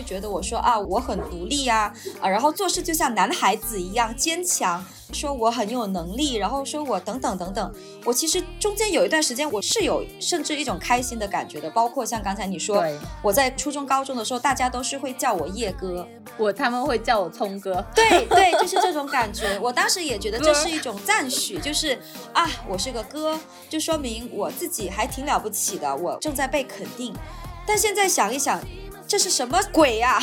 会觉得我说啊，我很独立啊、啊，然后做事就像男孩子一样坚强，说我很有能力，然后说我等等等等。我其实中间有一段时间我是有甚至一种开心的感觉的，包括像刚才你说，我在初中、高中的时候，大家都是会叫我叶哥，我他们会叫我聪哥。对对，就是这种感觉。我当时也觉得这是一种赞许，就是啊，我是个哥，就说明我自己还挺了不起的，我正在被肯定。但现在想一想，这是什么鬼呀、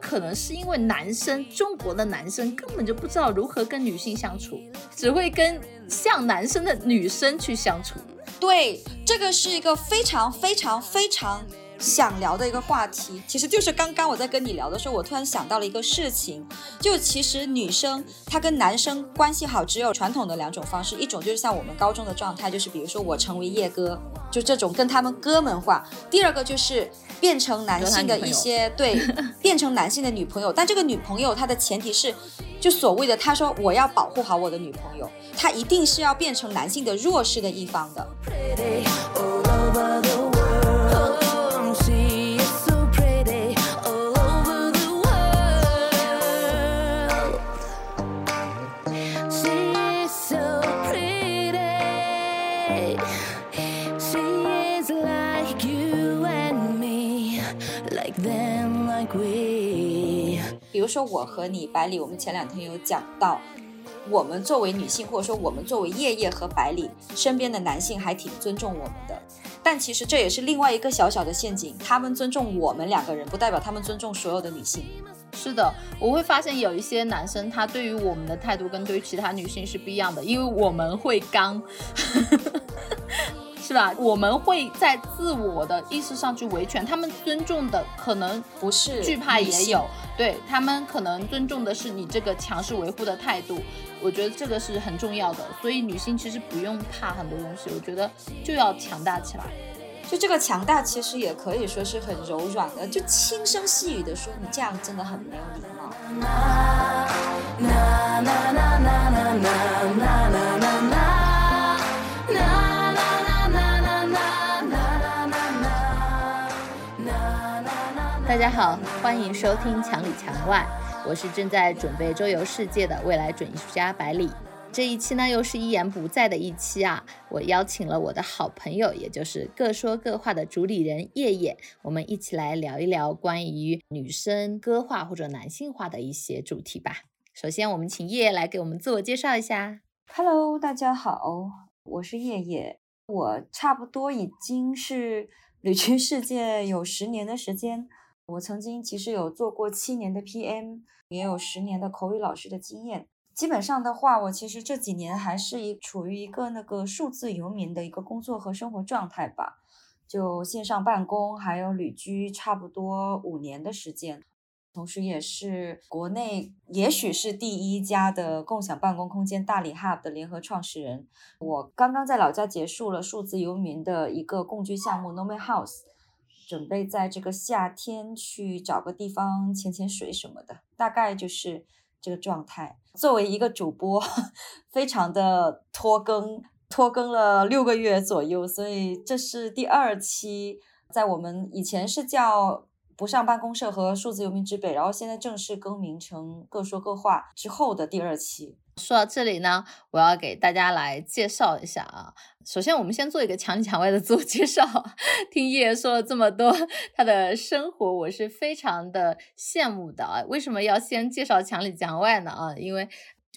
可能是因为男生，中国的男生根本就不知道如何跟女性相处，只会跟像男生的女生去相处。对，这个是一个非常非常非常想聊的一个话题。其实就是刚刚我在跟你聊的时候，我突然想到了一个事情，就其实女生她跟男生关系好，只有传统的两种方式，一种就是像我们高中的状态，就是比如说我成为叶哥，就这种跟他们哥们化；第二个就是变成男性的一些对，变成男性的女朋友，但这个女朋友她的前提是。就所谓的，他说我要保护好我的女朋友，他一定是要变成男性的弱势的一方的。我和你百里，我们前两天有讲到，我们作为女性，或者说我们作为叶叶和百里身边的男性，还挺尊重我们的。但其实这也是另外一个小小的陷阱，他们尊重我们两个人，不代表他们尊重所有的女性。是的，我会发现有一些男生，他对于我们的态度跟对于其他女性是不一样的，因为我们会刚，是吧？我们会在自我的意识上去维权，他们尊重的可能不是惧怕也有，对他们可能尊重的是你这个强势维护的态度，我觉得这个是很重要的。所以女性其实不用怕很多东西，我觉得就要强大起来。就这个强大，其实也可以说是很柔软的，就轻声细语的说你这样真的很没有礼貌。大家好，欢迎收听墙里墙外，我是正在准备周游世界的未来准艺术家百里。这一期呢，又是一言不在的一期啊！我邀请了我的好朋友，也就是各说各话的主理人叶叶，我们一起来聊一聊关于女生歌化或者男性化的一些主题吧。首先，我们请叶叶来给我们自我介绍一下。Hello，大家好，我是叶叶，我差不多已经是旅居世界有十年的时间。我曾经其实有做过七年的 PM，也有十年的口语老师的经验。基本上的话，我其实这几年还是一处于一个那个数字游民的一个工作和生活状态吧，就线上办公，还有旅居，差不多五年的时间。同时也是国内也许是第一家的共享办公空间大理 Hub 的联合创始人。我刚刚在老家结束了数字游民的一个共居项目 Nomad House，准备在这个夏天去找个地方潜潜水什么的，大概就是这个状态。作为一个主播，非常的拖更，拖更了六个月左右，所以这是第二期。在我们以前是叫不上办公社和数字游民之北，然后现在正式更名成各说各话之后的第二期。说到这里呢，我要给大家来介绍一下啊。首先，我们先做一个墙里墙外的自我介绍。听叶叶说了这么多他的生活，我是非常的羡慕的啊。为什么要先介绍墙里墙外呢？啊，因为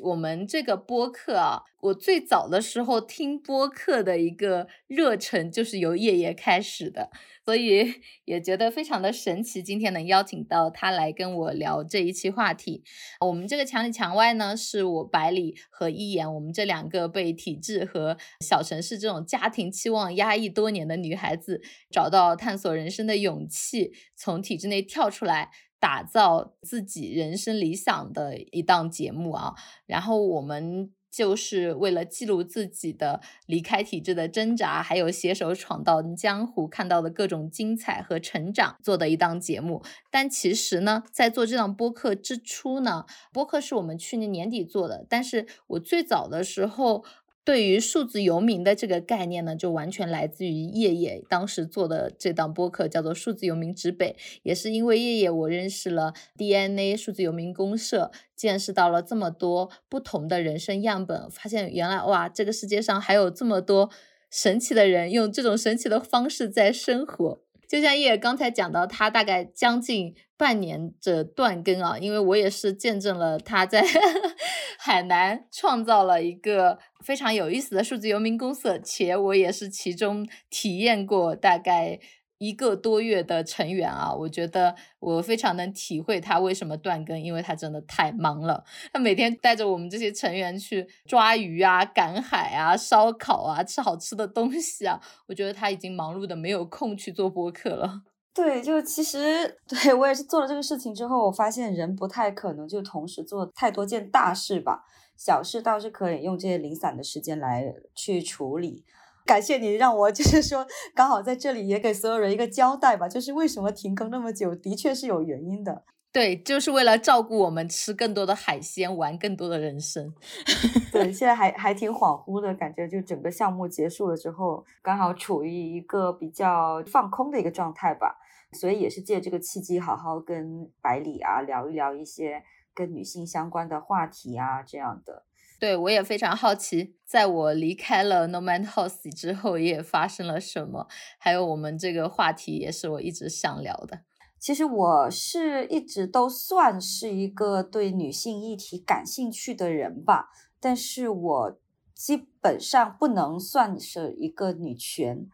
我们这个播客啊，我最早的时候听播客的一个热忱就是由叶叶开始的，所以也觉得非常的神奇，今天能邀请到他来跟我聊这一期话题。我们这个墙里墙外呢，是我百里和一言，我们这两个被体制和小城市这种家庭期望压抑多年的女孩子，找到探索人生的勇气，从体制内跳出来。打造自己人生理想的一档节目啊，然后我们就是为了记录自己的离开体制的挣扎，还有携手闯荡江湖看到的各种精彩和成长做的一档节目。但其实呢，在做这档播客之初呢，播客是我们去年年底做的，但是我最早的时候。对于数字游民的这个概念呢，就完全来自于叶叶当时做的这档播客，叫做《数字游民指北》。也是因为叶叶，我认识了 DNA 数字游民公社，见识到了这么多不同的人生样本，发现原来哇，这个世界上还有这么多神奇的人，用这种神奇的方式在生活。就像叶刚才讲到，他大概将近半年的断更啊，因为我也是见证了他在 海南创造了一个非常有意思的数字游民公社，且我也是其中体验过大概。一个多月的成员啊，我觉得我非常能体会他为什么断更，因为他真的太忙了。他每天带着我们这些成员去抓鱼啊、赶海啊、烧烤啊、吃好吃的东西啊，我觉得他已经忙碌的没有空去做播客了。对，就其实 对我也是做了这个事情之后，我发现人不太可能就同时做太多件大事吧，小事倒是可以用这些零散的时间来去处理。感谢你让我就是说刚好在这里也给所有人一个交代吧，就是为什么停更那么久，的确是有原因的。对，就是为了照顾我们吃更多的海鲜，玩更多的人生。对，现在还还挺恍惚的感觉，就整个项目结束了之后，刚好处于一个比较放空的一个状态吧，所以也是借这个契机，好好跟百里啊聊一聊一些跟女性相关的话题啊这样的。对，我也非常好奇，在我离开了 Nomad House 之后，也发生了什么？还有我们这个话题也是我一直想聊的。其实我是一直都算是一个对女性议题感兴趣的人吧，但是我基本上不能算是一个女权。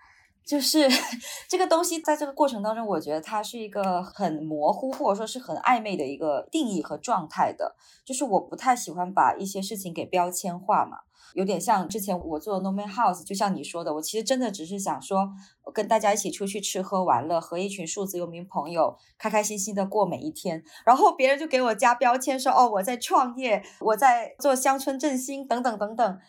就是 这个东西，在这个过程当中，我觉得它是一个很模糊，或者说是很暧昧的一个定义和状态的。就是我不太喜欢把一些事情给标签化嘛，有点像之前我做 No Man House，就像你说的，我其实真的只是想说，跟大家一起出去吃喝玩乐，和一群数字游民朋友开开心心的过每一天。然后别人就给我加标签说，哦，我在创业，我在做乡村振兴等等等等。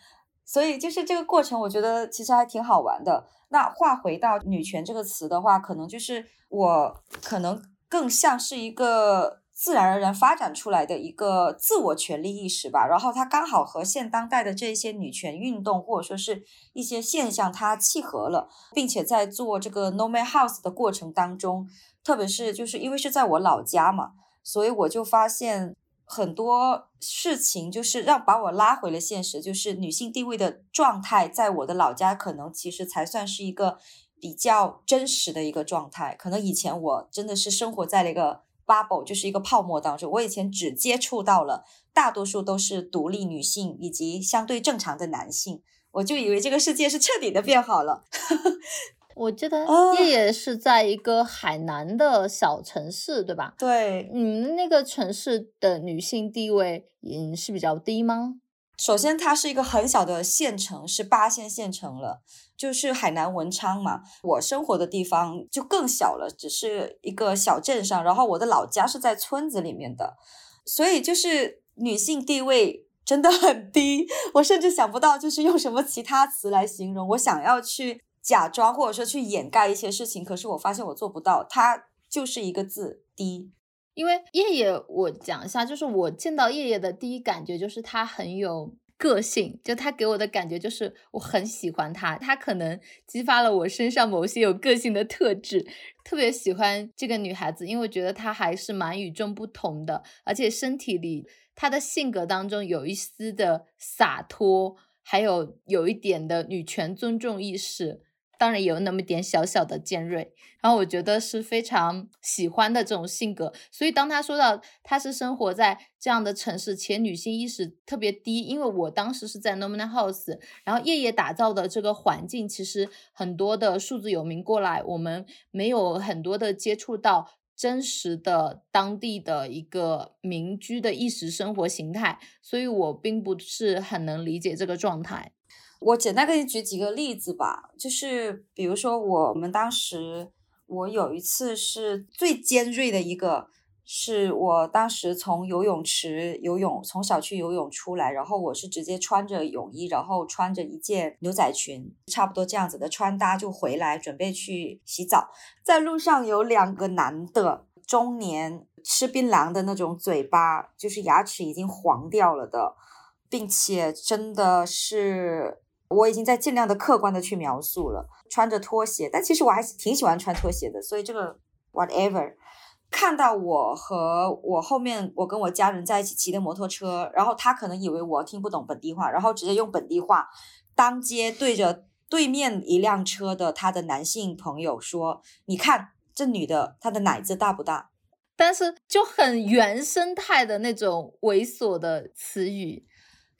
所以就是这个过程，我觉得其实还挺好玩的。那话回到女权这个词的话，可能就是我可能更像是一个自然而然发展出来的一个自我权利意识吧。然后它刚好和现当代的这一些女权运动或者说是一些现象它契合了，并且在做这个 No Man House 的过程当中，特别是就是因为是在我老家嘛，所以我就发现。很多事情就是让把我拉回了现实，就是女性地位的状态，在我的老家可能其实才算是一个比较真实的一个状态。可能以前我真的是生活在了一个 bubble，就是一个泡沫当中。我以前只接触到了大多数都是独立女性以及相对正常的男性，我就以为这个世界是彻底的变好了。我记得叶叶是在一个海南的小城市，对吧？对，你们那个城市的女性地位嗯是比较低吗？首先，它是一个很小的县城，是八线县城了，就是海南文昌嘛。我生活的地方就更小了，只是一个小镇上。然后我的老家是在村子里面的，所以就是女性地位真的很低。我甚至想不到就是用什么其他词来形容。我想要去。假装或者说去掩盖一些事情，可是我发现我做不到，它就是一个字低。因为叶叶，我讲一下，就是我见到叶叶的第一感觉就是他很有个性，就他给我的感觉就是我很喜欢他，他可能激发了我身上某些有个性的特质，特别喜欢这个女孩子，因为我觉得她还是蛮与众不同的，而且身体里她的性格当中有一丝的洒脱，还有有一点的女权尊重意识。当然有那么点小小的尖锐。然后我觉得是非常喜欢的这种性格。所以当他说到他是生活在这样的城市，且女性意识特别低，因为我当时是在 nomina House，然后夜夜打造的这个环境，其实很多的数字游民过来，我们没有很多的接触到。真实的当地的一个民居的意识生活形态，所以我并不是很能理解这个状态。我简单给你举几个例子吧，就是比如说我们当时，我有一次是最尖锐的一个，是我当时从游泳池游泳，从小区游泳出来，然后我是直接穿着泳衣，然后穿着一件牛仔裙，差不多这样子的穿搭就回来，准备去洗澡。在路上有两个男的，中年吃槟榔的那种嘴巴，就是牙齿已经黄掉了的，并且真的是我已经在尽量的客观的去描述了，穿着拖鞋，但其实我还是挺喜欢穿拖鞋的，所以这个 whatever。看到我和我后面，我跟我家人在一起骑的摩托车，然后他可能以为我听不懂本地话，然后直接用本地话当街对着对面一辆车的他的男性朋友说：“你看这女的，她的奶子大不大？”但是就很原生态的那种猥琐的词语。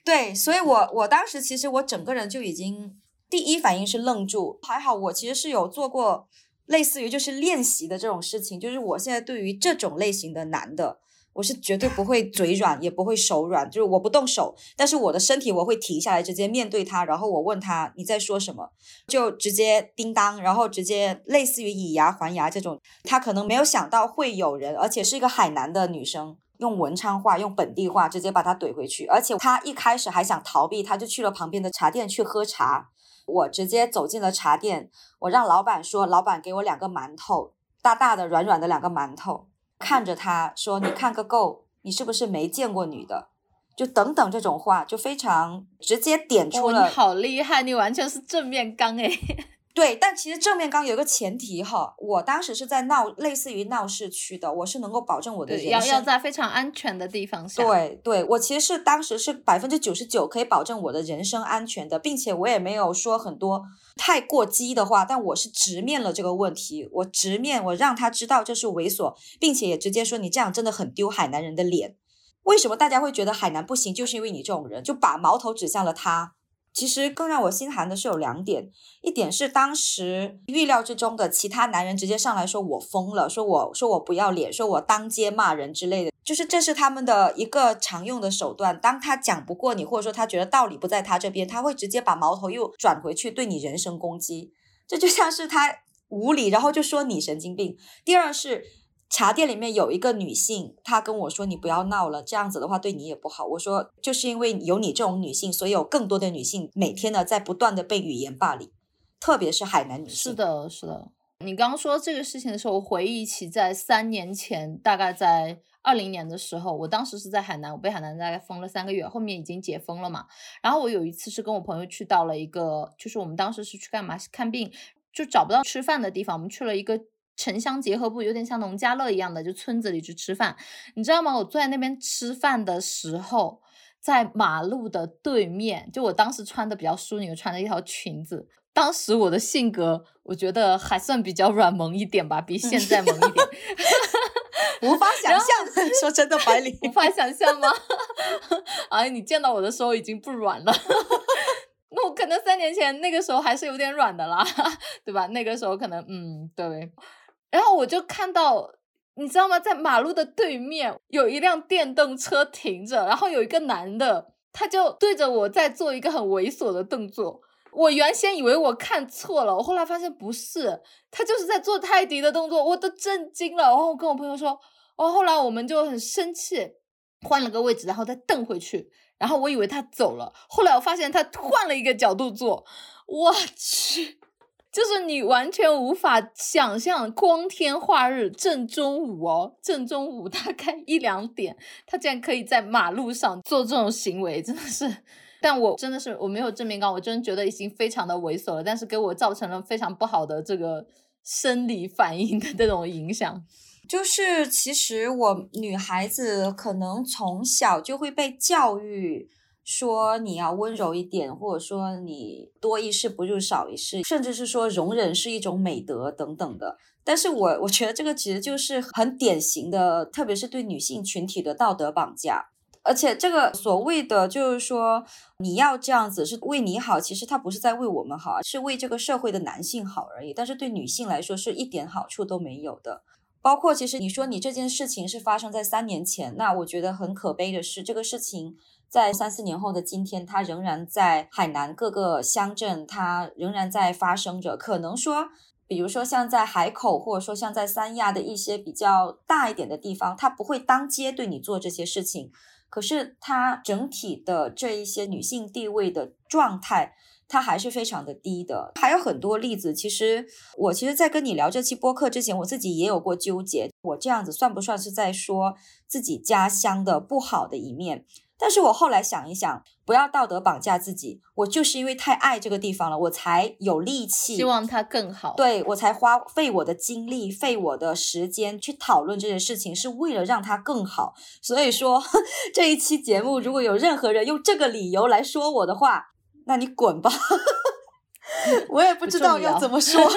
对，所以我我当时其实我整个人就已经第一反应是愣住，还好我其实是有做过。类似于就是练习的这种事情，就是我现在对于这种类型的男的，我是绝对不会嘴软，也不会手软，就是我不动手，但是我的身体我会停下来，直接面对他，然后我问他你在说什么，就直接叮当，然后直接类似于以牙还牙这种。他可能没有想到会有人，而且是一个海南的女生，用文昌话，用本地话直接把他怼回去，而且他一开始还想逃避，他就去了旁边的茶店去喝茶。我直接走进了茶店，我让老板说：“老板给我两个馒头，大大的、软软的两个馒头。”看着他说：“你看个够，你是不是没见过女的？”就等等这种话，就非常直接点出了。你好厉害，你完全是正面刚诶。对，但其实正面刚有一个前提哈，我当时是在闹类似于闹市区的，我是能够保证我的人要要在非常安全的地方下。对对，我其实是当时是百分之九十九可以保证我的人身安全的，并且我也没有说很多太过激的话，但我是直面了这个问题，我直面，我让他知道这是猥琐，并且也直接说你这样真的很丢海南人的脸。为什么大家会觉得海南不行，就是因为你这种人，就把矛头指向了他。其实更让我心寒的是有两点，一点是当时预料之中的，其他男人直接上来说我疯了，说我说我不要脸，说我当街骂人之类的，就是这是他们的一个常用的手段。当他讲不过你，或者说他觉得道理不在他这边，他会直接把矛头又转回去对你人身攻击，这就像是他无理，然后就说你神经病。第二是。茶店里面有一个女性，她跟我说：“你不要闹了，这样子的话对你也不好。”我说：“就是因为有你这种女性，所以有更多的女性每天呢在不断的被语言霸凌，特别是海南女性。”是的，是的。你刚刚说这个事情的时候，我回忆起在三年前，大概在二零年的时候，我当时是在海南，我被海南大概封了三个月，后面已经解封了嘛。然后我有一次是跟我朋友去到了一个，就是我们当时是去干嘛？看病，就找不到吃饭的地方，我们去了一个。城乡结合部有点像农家乐一样的，就村子里去吃饭，你知道吗？我坐在那边吃饭的时候，在马路的对面，就我当时穿的比较淑女，穿了一条裙子。当时我的性格，我觉得还算比较软萌一点吧，比现在萌一点。无法想象，说真的，白领无法想象吗？哎，你见到我的时候已经不软了。那我可能三年前那个时候还是有点软的啦，对吧？那个时候可能，嗯，对。然后我就看到，你知道吗？在马路的对面有一辆电动车停着，然后有一个男的，他就对着我在做一个很猥琐的动作。我原先以为我看错了，我后来发现不是，他就是在做泰迪的动作，我都震惊了。然后我跟我朋友说，哦，后来我们就很生气，换了个位置，然后再蹬回去。然后我以为他走了，后来我发现他换了一个角度坐，我去。就是你完全无法想象，光天化日正中午哦，正中午大概 一两点，他竟然可以在马路上做这种行为，真的是。但我真的是我没有正面刚，我真的觉得已经非常的猥琐了，但是给我造成了非常不好的这个生理反应的这种影响。就是其实我女孩子可能从小就会被教育。说你要温柔一点，或者说你多一事不如少一事，甚至是说容忍是一种美德等等的。但是我我觉得这个其实就是很典型的，特别是对女性群体的道德绑架。而且这个所谓的就是说你要这样子是为你好，其实它不是在为我们好，是为这个社会的男性好而已。但是对女性来说是一点好处都没有的。包括其实你说你这件事情是发生在三年前，那我觉得很可悲的是，这个事情在三四年后的今天，它仍然在海南各个乡镇，它仍然在发生着。可能说。比如说，像在海口，或者说像在三亚的一些比较大一点的地方，它不会当街对你做这些事情，可是它整体的这一些女性地位的状态，它还是非常的低的。还有很多例子，其实我其实，在跟你聊这期播客之前，我自己也有过纠结，我这样子算不算是在说自己家乡的不好的一面？但是我后来想一想，不要道德绑架自己。我就是因为太爱这个地方了，我才有力气，希望它更好。对我才花费我的精力、费我的时间去讨论这件事情，是为了让它更好。所以说，这一期节目如果有任何人用这个理由来说我的话，那你滚吧，我也不知道要怎么说。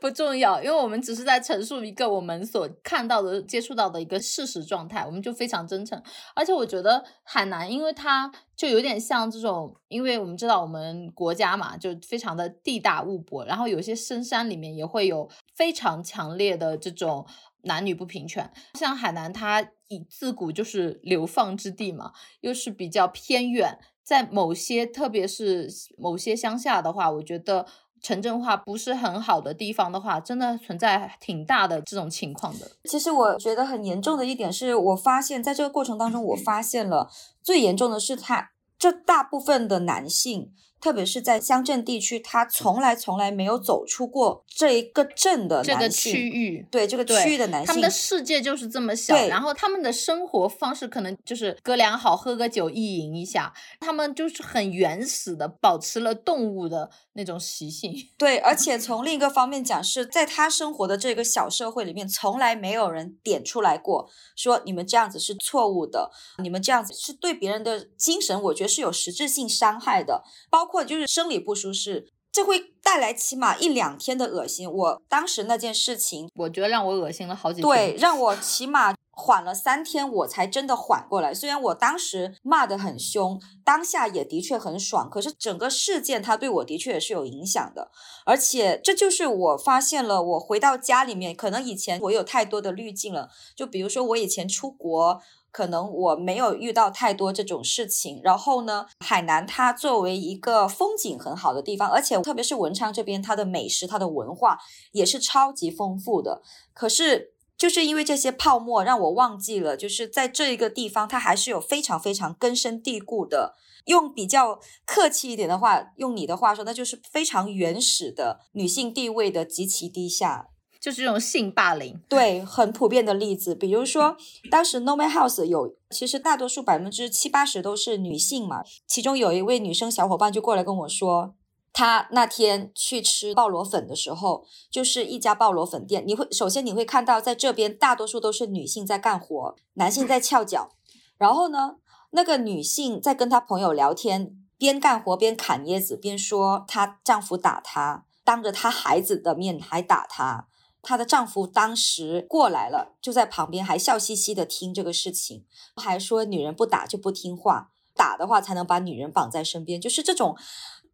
不重要，因为我们只是在陈述一个我们所看到的、接触到的一个事实状态，我们就非常真诚。而且我觉得海南，因为它就有点像这种，因为我们知道我们国家嘛，就非常的地大物博，然后有些深山里面也会有非常强烈的这种男女不平权。像海南，它以自古就是流放之地嘛，又是比较偏远，在某些特别是某些乡下的话，我觉得。城镇化不是很好的地方的话，真的存在挺大的这种情况的。其实我觉得很严重的一点是，我发现在这个过程当中，我发现了最严重的是他这大部分的男性。特别是在乡镇地区，他从来从来没有走出过这一个镇的这个区域，对这个区域的男性，他们的世界就是这么小，然后他们的生活方式可能就是哥俩好喝个酒意淫一下，他们就是很原始的保持了动物的那种习性。对，而且从另一个方面讲，是在他生活的这个小社会里面，从来没有人点出来过说你们这样子是错误的，你们这样子是对别人的精神，我觉得是有实质性伤害的，包。包括就是生理不舒适，这会带来起码一两天的恶心。我当时那件事情，我觉得让我恶心了好几天，对，让我起码缓了三天，我才真的缓过来。虽然我当时骂得很凶，当下也的确很爽，可是整个事件它对我的确也是有影响的。而且这就是我发现了，我回到家里面，可能以前我有太多的滤镜了。就比如说我以前出国。可能我没有遇到太多这种事情，然后呢，海南它作为一个风景很好的地方，而且特别是文昌这边，它的美食、它的文化也是超级丰富的。可是就是因为这些泡沫，让我忘记了，就是在这一个地方，它还是有非常非常根深蒂固的。用比较客气一点的话，用你的话说，那就是非常原始的女性地位的极其低下。就是这种性霸凌，对，很普遍的例子。比如说，当时 No Man House 有，其实大多数百分之七八十都是女性嘛。其中有一位女生小伙伴就过来跟我说，她那天去吃鲍螺粉的时候，就是一家鲍螺粉店。你会首先你会看到，在这边大多数都是女性在干活，男性在翘脚。然后呢，那个女性在跟她朋友聊天，边干活边砍椰子，边说她丈夫打她，当着她孩子的面还打她。她的丈夫当时过来了，就在旁边还笑嘻嘻的听这个事情，还说女人不打就不听话，打的话才能把女人绑在身边。就是这种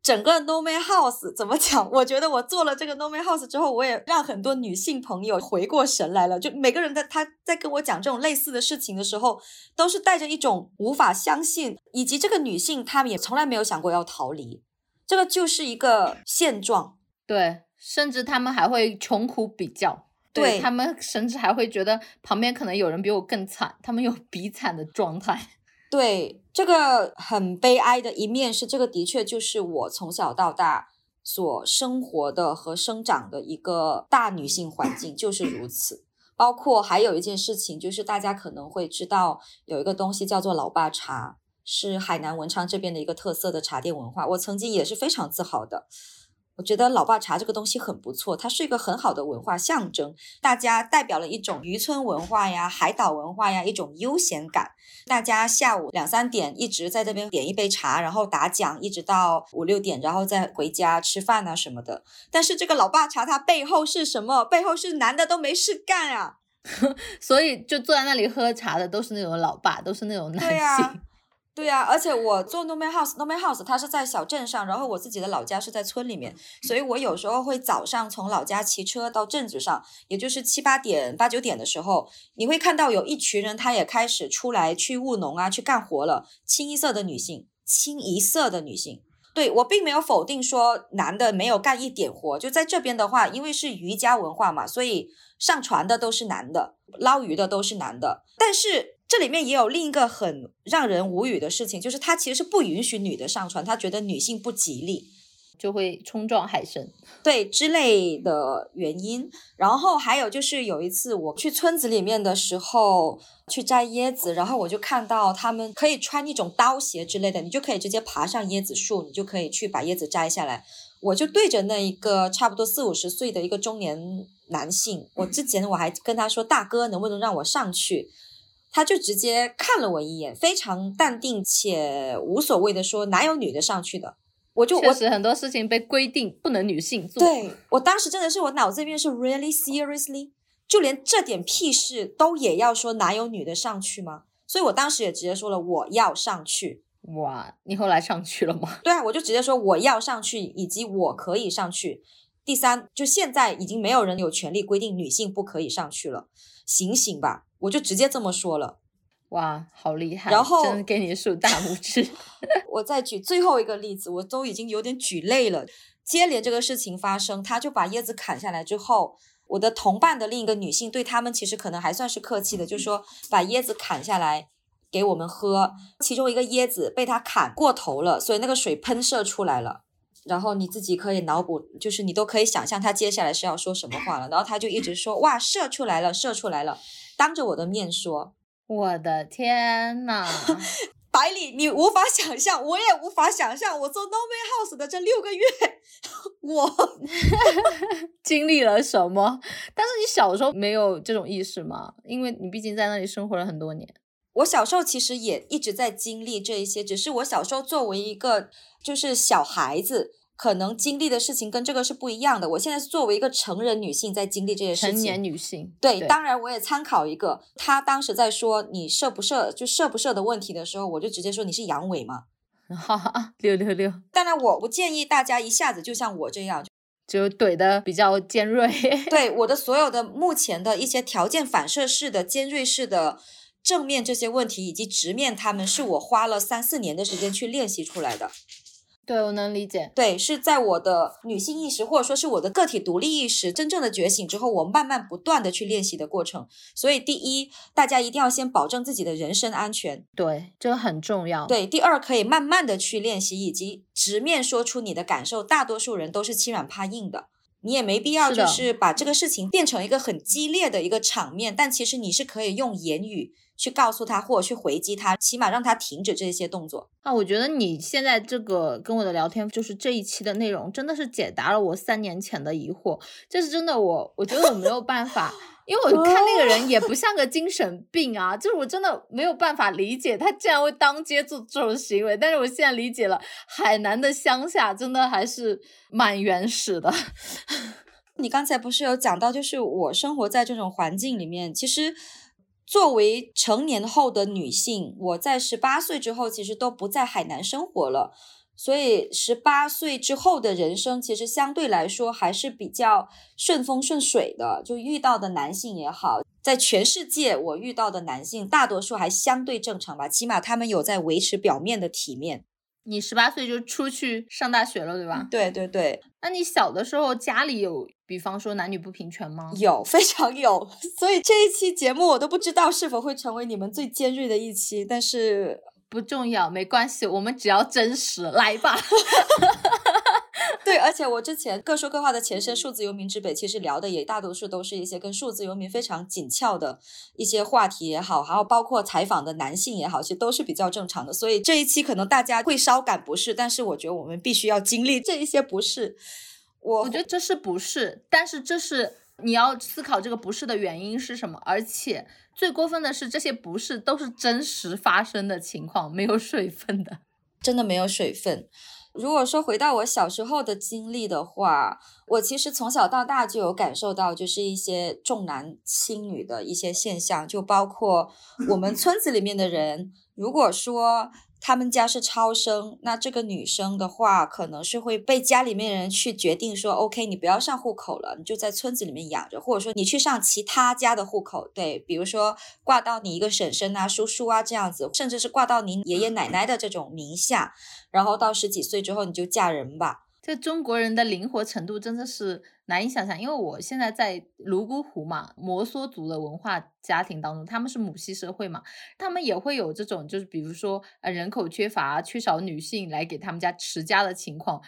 整个 No Man House 怎么讲？我觉得我做了这个 No Man House 之后，我也让很多女性朋友回过神来了。就每个人在他在跟我讲这种类似的事情的时候，都是带着一种无法相信，以及这个女性她们也从来没有想过要逃离，这个就是一个现状。对。甚至他们还会穷苦比较，对他们甚至还会觉得旁边可能有人比我更惨，他们有 比惨的状态。对这个很悲哀的一面是，这个的确就是我从小到大所生活的和生长的一个大女性环境就是如此。包括还有一件事情，就是大家可能会知道有一个东西叫做老爸茶，是海南文昌这边的一个特色的茶店文化。我曾经也是非常自豪的。我觉得老爸茶这个东西很不错，它是一个很好的文化象征，大家代表了一种渔村文化呀、海岛文化呀，一种悠闲感。大家下午两三点一直在这边点一杯茶，然后打奖，一直到五六点，然后再回家吃饭啊什么的。但是这个老爸茶它背后是什么？背后是男的都没事干啊。所以就坐在那里喝茶的都是那种老爸，都是那种男性。对呀、而且我做 noma House，Nomad House 它是在小镇上，然后我自己的老家是在村里面，所以我有时候会早上从老家骑车到镇子上，也就是七八点、八九点的时候，你会看到有一群人，他也开始出来去务农啊，去干活了。清一色的女性，清一色的女性。对我并没有否定说男的没有干一点活，就在这边的话，因为是渔家文化嘛，所以上船的都是男的，捞鱼的都是男的。但是这里面也有另一个很让人无语的事情，就是他其实是不允许女的上船，他觉得女性不吉利。就会冲撞海参。对之类的原因。然后还有就是有一次我去村子里面的时候去摘椰子，然后我就看到他们可以穿一种刀鞋之类的，你就可以直接爬上椰子树，你就可以去把椰子摘下来。我就对着那一个差不多四五十岁的一个中年男性，我之前我还跟他说：“大哥，能不能让我上去？”他就直接看了我一眼，非常淡定且无所谓的说：“哪有女的上去的？”我就我确实很多事情被规定不能女性做。对我当时真的是我脑子里面是 really seriously，就连这点屁事都也要说哪有女的上去吗？所以我当时也直接说了我要上去。哇，你后来上去了吗？对啊，我就直接说我要上去，以及我可以上去。第三，就现在已经没有人有权利规定女性不可以上去了，醒醒吧！我就直接这么说了。哇，好厉害！然后真给你竖大拇指。我再举最后一个例子，我都已经有点举累了。接连这个事情发生，他就把椰子砍下来之后，我的同伴的另一个女性对他们其实可能还算是客气的，就说把椰子砍下来给我们喝。其中一个椰子被他砍过头了，所以那个水喷射出来了。然后你自己可以脑补，就是你都可以想象他接下来是要说什么话了。然后他就一直说：“哇，射出来了，射出来了！”当着我的面说。我的天呐！百里，你无法想象，我也无法想象，我做 No Man House 的这六个月，我 经历了什么？但是你小时候没有这种意识吗？因为你毕竟在那里生活了很多年。我小时候其实也一直在经历这一些，只是我小时候作为一个就是小孩子，可能经历的事情跟这个是不一样的。我现在是作为一个成人女性在经历这些事情。成年女性，对，对当然我也参考一个，他当时在说你射不射就射不射的问题的时候，我就直接说你是阳痿嘛。哈哈，六六六，当然我不建议大家一下子就像我这样，就怼的比较尖锐。对 我的所有的目前的一些条件反射式的尖锐式的正面这些问题，以及直面他们，是我花了三四年的时间去练习出来的。对，我能理解。对，是在我的女性意识或者说是我的个体独立意识真正的觉醒之后，我慢慢不断的去练习的过程。所以，第一，大家一定要先保证自己的人身安全。对，这个很重要。，对，第二，可以慢慢的去练习，以及直面说出你的感受。大多数人都是欺软怕硬的。你也没必要就是把这个事情变成一个很激烈的一个场面，但其实你是可以用言语去告诉他，或者去回击他，起码让他停止这些动作。啊，我觉得你现在这个跟我的聊天，就是这一期的内容，真的是解答了我三年前的疑惑。这是真的我，我觉得我没有办法，因为我看那个人也不像个精神病啊，就是我真的没有办法理解他竟然会当街做这种行为。但是我现在理解了，海南的乡下真的还是蛮原始的。你刚才不是有讲到，就是我生活在这种环境里面，其实作为成年后的女性，我在十八岁之后其实都不在海南生活了，所以十八岁之后的人生其实相对来说还是比较顺风顺水的，就遇到的男性也好，在全世界我遇到的男性大多数还相对正常吧，起码他们有在维持表面的体面。你十八岁就出去上大学了，对吧？对对对，那你小的时候家里有，比方说男女不平权吗？有，非常有。所以这一期节目我都不知道是否会成为你们最尖锐的一期，但是不重要，没关系，我们只要真实，来吧。对，而且我之前各说各话的前身数字游民之北，其实聊的也大多数都是一些跟数字游民非常紧俏的一些话题也好，还有包括采访的男性也好，其实都是比较正常的。所以这一期可能大家会稍感不适，但是我觉得我们必须要经历这一些不适。我我觉得这是不适？但是这是你要思考这个不适的原因是什么，而且最过分的是，这些不是都是真实发生的情况，没有水分的。真的没有水分。如果说回到我小时候的经历的话，我其实从小到大就有感受到，就是一些重男轻女的一些现象，就包括我们村子里面的人，如果说他们家是超生，那这个女生的话，可能是会被家里面人去决定说，OK，你不要上户口了，你就在村子里面养着，或者说你去上其他家的户口，对，比如说挂到你一个婶婶啊、叔叔啊这样子，甚至是挂到你爷爷奶奶的这种名下，然后到十几岁之后你就嫁人吧。这中国人的灵活程度真的是难以想象，因为我现在在泸沽湖嘛，摩梭族的文化家庭当中，他们是母系社会嘛，他们也会有这种，就是比如说呃人口缺乏、缺少女性来给他们家持家的情况，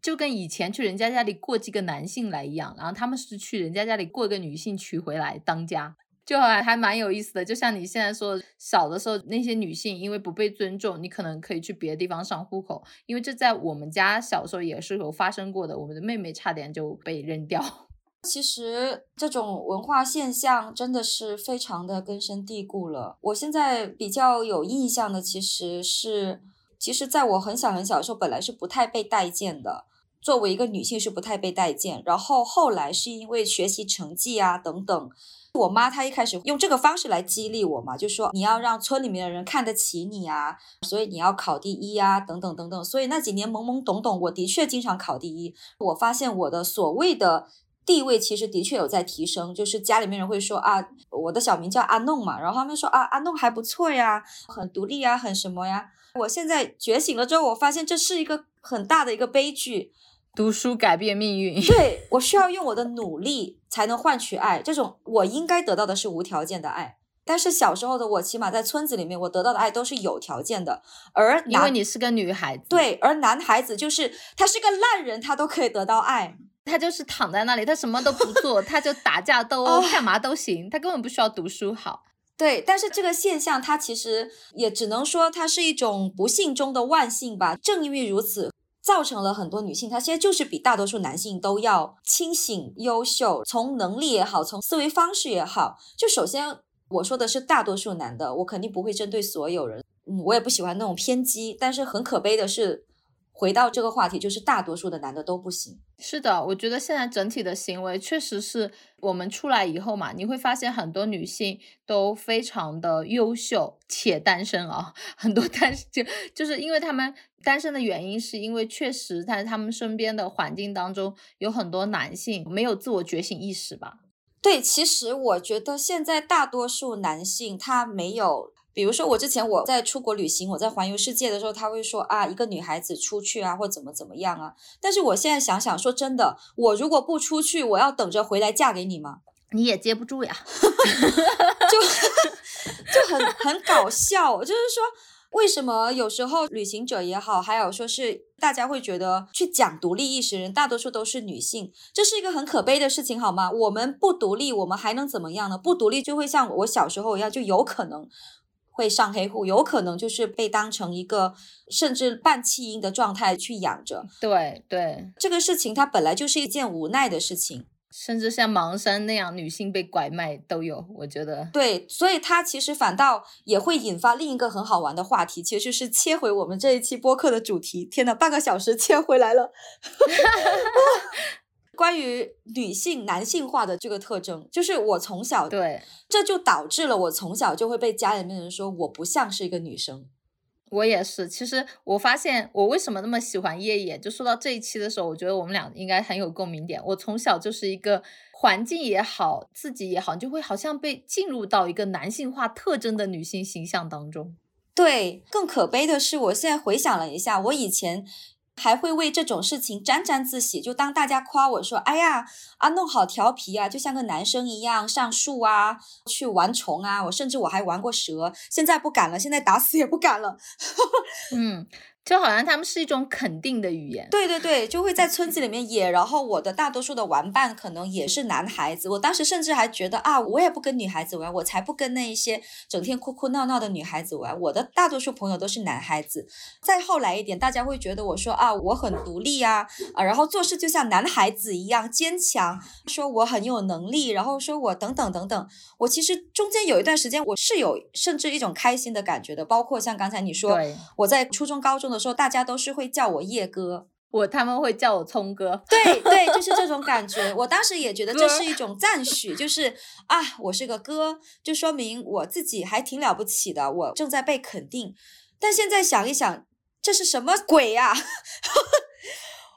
就跟以前去人家家里过继个男性来一样，然后他们是去人家家里过个女性娶回来当家。就还还蛮有意思的，就像你现在说，小的时候那些女性因为不被尊重，你可能可以去别的地方上户口，因为这在我们家小时候也是有发生过的，我们的妹妹差点就被扔掉。其实这种文化现象真的是非常的根深蒂固了。我现在比较有印象的，其实是，其实在我很小很小的时候，本来是不太被待见的。作为一个女性是不太被待见，然后后来是因为学习成绩啊等等。我妈她一开始用这个方式来激励我嘛，就说你要让村里面的人看得起你啊，所以你要考第一啊，等等等等。所以那几年懵懵懂懂，我的确经常考第一。我发现我的所谓的地位其实的确有在提升，就是家里面人会说啊，我的小名叫阿弄嘛，然后他们说啊，阿弄还不错呀，很独立啊，很什么呀。我现在觉醒了之后，我发现这是一个很大的一个悲剧。读书改变命运，对我需要用我的努力才能换取爱，这种我应该得到的是无条件的爱。但是小时候的我，起码在村子里面，我得到的爱都是有条件的。而因为你是个女孩子，对，而男孩子就是他是个烂人，他都可以得到爱，他就是躺在那里，他什么都不做，他就打架斗殴，干嘛都行，他根本不需要读书好。对，但是这个现象，它其实也只能说它是一种不幸中的万幸吧。正因为如此。造成了很多女性，她现在就是比大多数男性都要清醒、优秀，从能力也好，从思维方式也好。就首先我说的是大多数男的，我肯定不会针对所有人，嗯，我也不喜欢那种偏激。但是很可悲的是。回到这个话题，就是大多数的男的都不行。是的，我觉得现在整体的行为确实是我们出来以后嘛，你会发现很多女性都非常的优秀且单身啊，很多单身就就是因为他们单身的原因，是因为确实在他们身边的环境当中有很多男性没有自我觉醒意识吧。对，其实我觉得现在大多数男性他没有。比如说，我之前我在出国旅行，我在环游世界的时候，他会说啊，一个女孩子出去啊，或怎么怎么样啊。但是我现在想想，说真的，我如果不出去，我要等着回来嫁给你吗？你也接不住呀，就 就很很搞笑。就是说，为什么有时候旅行者也好，还有说是大家会觉得去讲独立意识人，大多数都是女性，这是一个很可悲的事情，好吗？我们不独立，我们还能怎么样呢？不独立就会像我小时候一样，就有可能。会上黑户，有可能就是被当成一个甚至半弃婴的状态去养着。对对，这个事情它本来就是一件无奈的事情，甚至像盲山那样女性被拐卖都有。我觉得对，所以它其实反倒也会引发另一个很好玩的话题，其实是切回我们这一期播客的主题。天呐，半个小时切回来了。关于女性男性化的这个特征，就是我从小对，这就导致了我从小就会被家里面人说我不像是一个女生。我也是，其实我发现我为什么那么喜欢夜夜，就说到这一期的时候，我觉得我们俩应该很有共鸣点。我从小就是一个环境也好，自己也好，就会好像被进入到一个男性化特征的女性形象当中。对，更可悲的是，我现在回想了一下，我以前。还会为这种事情沾沾自喜，就当大家夸我说：“哎呀，阿弄好调皮啊，就像个男生一样上树啊，去玩虫啊。”我甚至我还玩过蛇，现在不敢了，现在打死也不敢了。嗯，就好像他们是一种肯定的语言。对对对，就会在村子里面野。然后我的大多数的玩伴可能也是男孩子，我当时甚至还觉得啊，我也不跟女孩子玩，我才不跟那一些整天哭哭闹闹的女孩子玩。我的大多数朋友都是男孩子。再后来一点，大家会觉得我说啊，我很独立啊啊，然后做事就像男孩子一样坚强，说我很有能力，然后说我等等等等。我其实中间有一段时间我是有甚至一种开心的感觉的，包括像刚才你说，我在初中高中的。时候，大家都是会叫我叶哥，我他们会叫我聪哥，对对，就是这种 感觉。我当时也觉得这是一种赞许，就是啊，我是个哥，就说明我自己还挺了不起的，我正在被肯定。但现在想一想，这是什么鬼呀？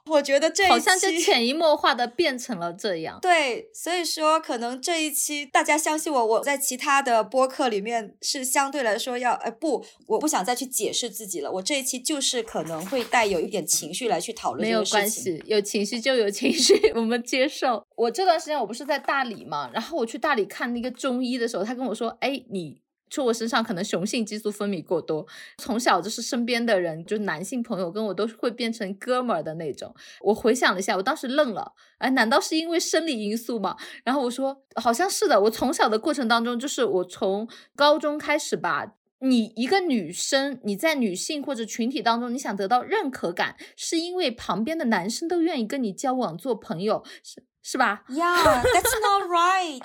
我觉得这好像就潜移默化的变成了这样。对，所以说可能这一期大家相信我，我在其他的播客里面是相对来说要，哎不，我不想再去解释自己了。我这一期就是可能会带有一点情绪来去讨论没有关系，有情绪就有情绪，我们接受。我这段时间我不是在大理嘛，然后我去大理看那个中医的时候，他跟我说，哎，你。说我身上可能雄性激素分泌过多，从小就是身边的人，就男性朋友跟我都会变成哥们儿的那种。我回想了一下，我当时愣了，哎，难道是因为生理因素吗？然后我说，好像是的。我从小的过程当中，就是我从高中开始吧，你一个女生，你在女性或者群体当中，你想得到认可感，是因为旁边的男生都愿意跟你交往做朋友，是。是吧？Yeah, that's not right.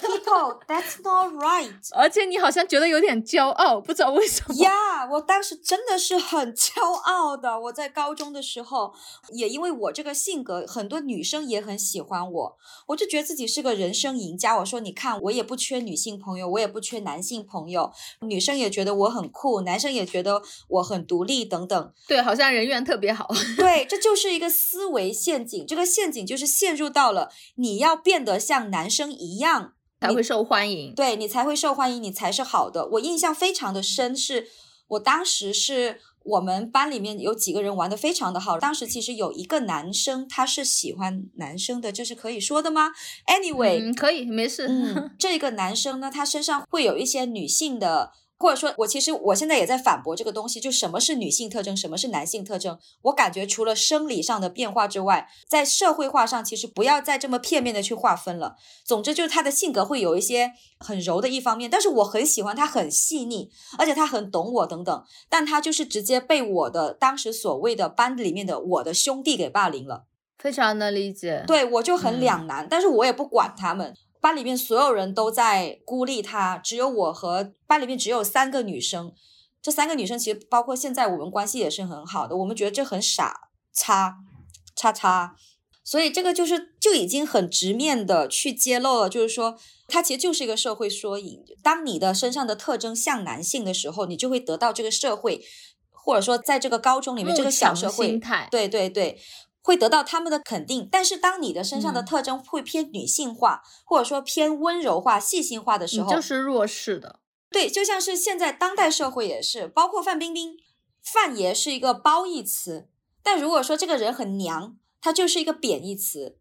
People, that's not right. 而且你好像觉得有点骄傲，不知道为什么。Yeah，我当时真的是很骄傲的。我在高中的时候，也因为我这个性格，很多女生也很喜欢我，我就觉得自己是个人生赢家。我说，你看，我也不缺女性朋友，我也不缺男性朋友，女生也觉得我很酷，男生也觉得我很独立，等等。对，好像人缘特别好。对，这就是一个思维陷阱。这个陷阱就是陷入。到了，你要变得像男生一样才会受欢迎，对你才会受欢迎，你才是好的。我印象非常的深，是我当时是我们班里面有几个人玩的非常的好。当时其实有一个男生，他是喜欢男生的，这是可以说的吗？Anyway，可以，没事。嗯，这个男生呢，他身上会有一些女性的。或者说，我其实我现在也在反驳这个东西，就什么是女性特征，什么是男性特征？我感觉除了生理上的变化之外，在社会化上，其实不要再这么片面的去划分了。总之就是他的性格会有一些很柔的一方面，但是我很喜欢他很细腻，而且他很懂我等等。但他就是直接被我的当时所谓的班里面的我的兄弟给霸凌了，非常能理解。对我就很两难，但是我也不管他们。班里面所有人都在孤立他，只有我和班里面只有三个女生。这三个女生其实包括现在我们关系也是很好的。我们觉得这很傻，叉叉叉。所以这个就是就已经很直面的去揭露了，就是说它其实就是一个社会缩影。当你的身上的特征像男性的时候，你就会得到这个社会，或者说在这个高中里面这个小社会，对对对。会得到他们的肯定，但是当你的身上的特征会偏女性化，或者说偏温柔化、细心化的时候，就是弱势的。对，就像是现在当代社会也是，包括范冰冰，范爷是一个褒义词，但如果说这个人很娘，他就是一个贬义词，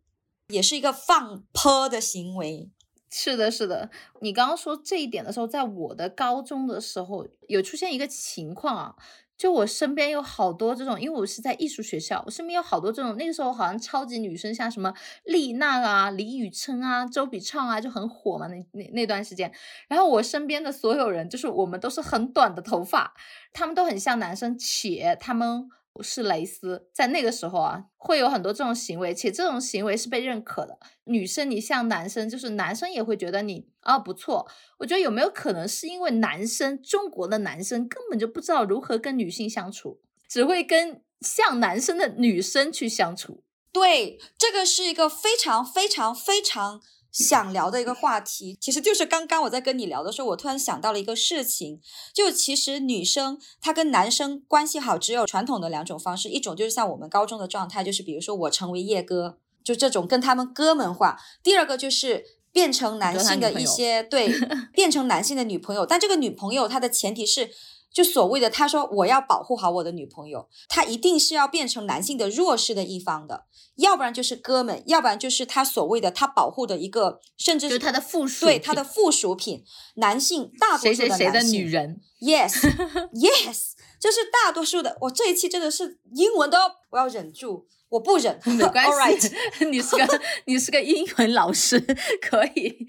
也是一个放泼的行为。是的，是的。你刚刚说这一点的时候，在我的高中的时候有出现一个情况啊。就我身边有好多这种，因为我是在艺术学校，我身边有好多这种。那个时候好像超级女生，像什么丽娜啊、李宇春啊、周笔畅啊，就很火嘛。那那那段时间，然后我身边的所有人，就是我们都是很短的头发，他们都很像男生，且他们。是蕾丝，在那个时候啊，会有很多这种行为，且这种行为是被认可的。女生你像男生，就是男生也会觉得你啊不错。我觉得有没有可能是因为男生，中国的男生根本就不知道如何跟女性相处，只会跟像男生的女生去相处。对，这个是一个非常非常非常。想聊的一个话题，其实就是刚刚我在跟你聊的时候，我突然想到了一个事情，就其实女生她跟男生关系好，只有传统的两种方式，一种就是像我们高中的状态，就是比如说我成为叶哥，就这种跟他们哥们化；第二个就是变成男性的一些对，变成男性的女朋友，但这个女朋友她的前提是。就所谓的他说我要保护好我的女朋友，他一定是要变成男性的弱势的一方的，要不然就是哥们，要不然就是他所谓的他保护的一个，甚至是他的附属，对他的附属品，男性大多数的谁谁谁的女人，yes yes，就是大多数的，我这一期真的是英文都要我要忍住，我不忍，没关系 right，你是个 你是个英文老师，可以。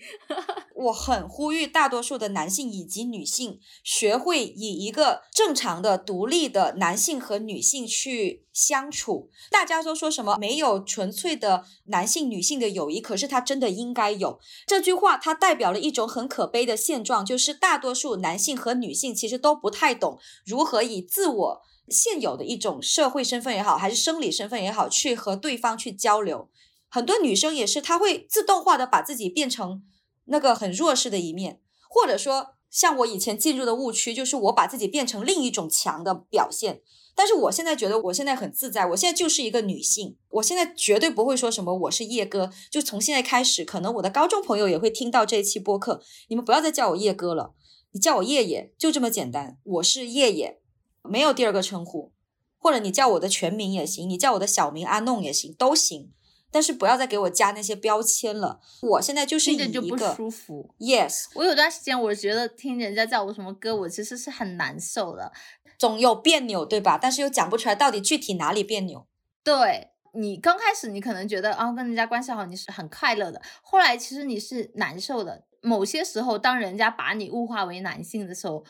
我很呼吁大多数的男性以及女性学会以一个正常的、独立的男性和女性去相处。大家都说什么没有纯粹的男性女性的友谊，可是它真的应该有。这句话它代表了一种很可悲的现状，就是大多数男性和女性其实都不太懂如何以自我现有的一种社会身份也好，还是生理身份也好，去和对方去交流。很多女生也是，她会自动化的把自己变成。那个很弱势的一面，或者说像我以前进入的误区，就是我把自己变成另一种强的表现。但是我现在觉得，我现在很自在，我现在就是一个女性，我现在绝对不会说什么我是叶哥。就从现在开始，可能我的高中朋友也会听到这一期播客，你们不要再叫我叶哥了，你叫我叶叶，就这么简单。我是叶叶，没有第二个称呼，或者你叫我的全名也行，你叫我的小名阿弄也行，都行。但是不要再给我加那些标签了。我现在就是以听着就不舒服。yes，我有段时间，我觉得听人家叫我什么哥，我其实是很难受的。总有别扭，对吧？但是又讲不出来到底具体哪里别扭。对你刚开始，你可能觉得啊、跟人家关系好，你是很快乐的。后来其实你是难受的。某些时候，当人家把你物化为男性的时候，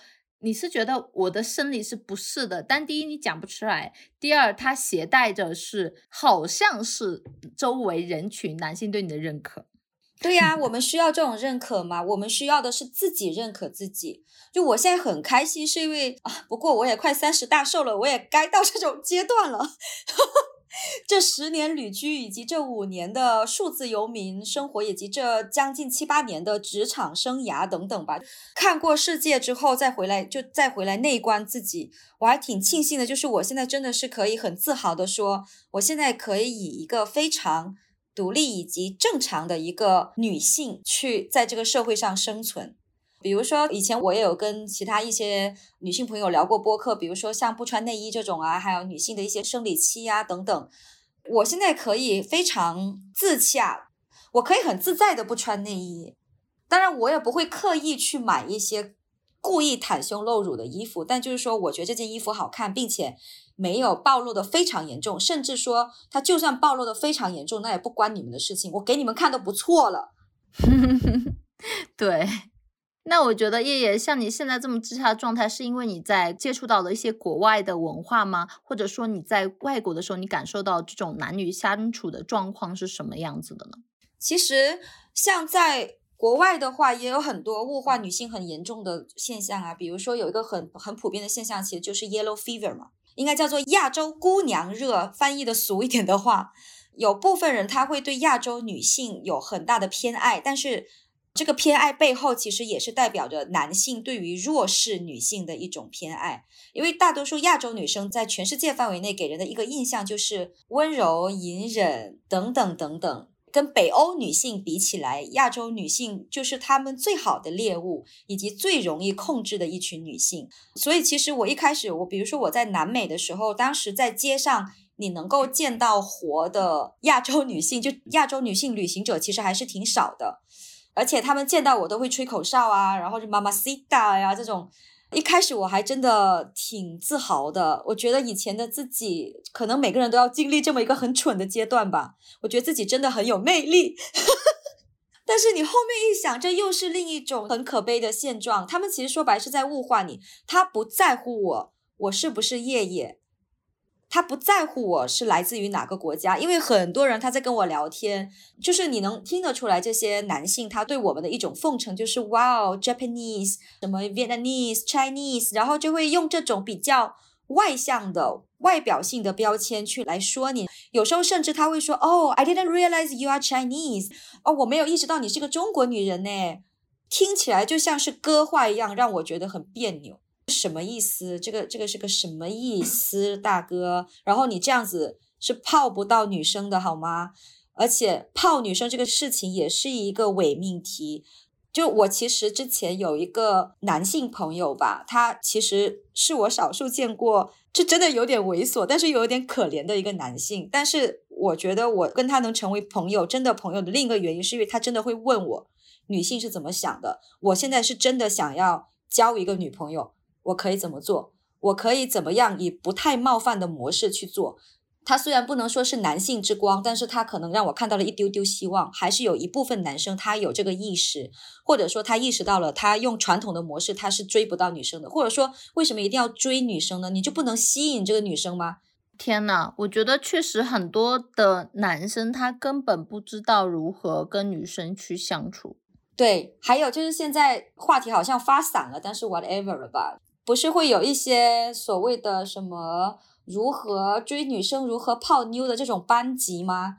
你是觉得我的生理是不适的。但第一，你讲不出来；第二，它携带着是好像是周围人群男性对你的认可。对呀、我们需要这种认可吗？我们需要的是自己认可自己。就我现在很开心，是因为啊，不过我也快三十大寿了，我也该到这种阶段了。这十年旅居，以及这五年的数字游民生活，以及这将近七八年的职场生涯等等吧，看过世界之后再回来，就再回来内观自己，我还挺庆幸的，就是我现在真的是可以很自豪的说，我现在可以以一个非常独立以及正常的一个女性去在这个社会上生存。比如说，以前我也有跟其他一些女性朋友聊过播客，比如说像不穿内衣这种啊，还有女性的一些生理期啊等等。我现在可以非常自洽，我可以很自在的不穿内衣。当然，我也不会刻意去买一些故意袒胸露乳的衣服，但就是说，我觉得这件衣服好看，并且没有暴露的非常严重，甚至说它就算暴露的非常严重，那也不关你们的事情，我给你们看都不错了。对，那我觉得叶叶像你现在这么自洽的状态，是因为你在接触到了一些国外的文化吗？或者说你在外国的时候，你感受到这种男女相处的状况是什么样子的呢？其实像在国外的话，也有很多物化女性很严重的现象啊，比如说有一个很很普遍的现象，其实就是 yellow fever 嘛，应该叫做亚洲姑娘热，翻译的俗一点的话，有部分人他会对亚洲女性有很大的偏爱，但是。这个偏爱背后，其实也是代表着男性对于弱势女性的一种偏爱。因为大多数亚洲女生在全世界范围内给人的一个印象就是温柔、隐忍等等等等。跟北欧女性比起来，亚洲女性就是她们最好的猎物，以及最容易控制的一群女性。所以，其实我一开始，我比如说我在南美的时候，当时在街上你能够见到活的亚洲女性，就亚洲女性旅行者，其实还是挺少的。而且他们见到我都会吹口哨啊，然后就妈妈 Sita 呀这种。一开始我还真的挺自豪的，我觉得以前的自己，可能每个人都要经历这么一个很蠢的阶段吧。我觉得自己真的很有魅力，但是你后面一想，这又是另一种很可悲的现状。他们其实说白是在物化你，他不在乎我，我是不是夜夜。他不在乎我是来自于哪个国家，因为很多人他在跟我聊天，就是你能听得出来，这些男性他对我们的一种奉承，就是哇哦，Japanese 什么 Vietnamese Chinese，然后就会用这种比较外向的外表性的标签去来说你。有时候甚至他会说，哦，I didn't realize you are Chinese，哦，我没有意识到你是个中国女人呢，听起来就像是歌话一样，让我觉得很别扭。什么意思？这个这个是个什么意思，大哥？然后你这样子是泡不到女生的好吗？而且泡女生这个事情也是一个伪命题。就我其实之前有一个男性朋友吧，他其实是我少数见过，这真的有点猥琐，但是有点可怜的一个男性。但是我觉得我跟他能成为朋友，真的朋友的另一个原因，是因为他真的会问我女性是怎么想的。我现在是真的想要交一个女朋友。我可以怎么做？我可以怎么样以不太冒犯的模式去做。他虽然不能说是男性之光，但是他可能让我看到了一丢丢希望，还是有一部分男生他有这个意识，或者说他意识到了他用传统的模式他是追不到女生的，或者说为什么一定要追女生呢？你就不能吸引这个女生吗？天呐，我觉得确实很多的男生他根本不知道如何跟女生去相处。对，还有就是现在话题好像发散了，但是 whatever 了吧？不是会有一些所谓的什么？如何追女生、如何泡妞的这种班级吗？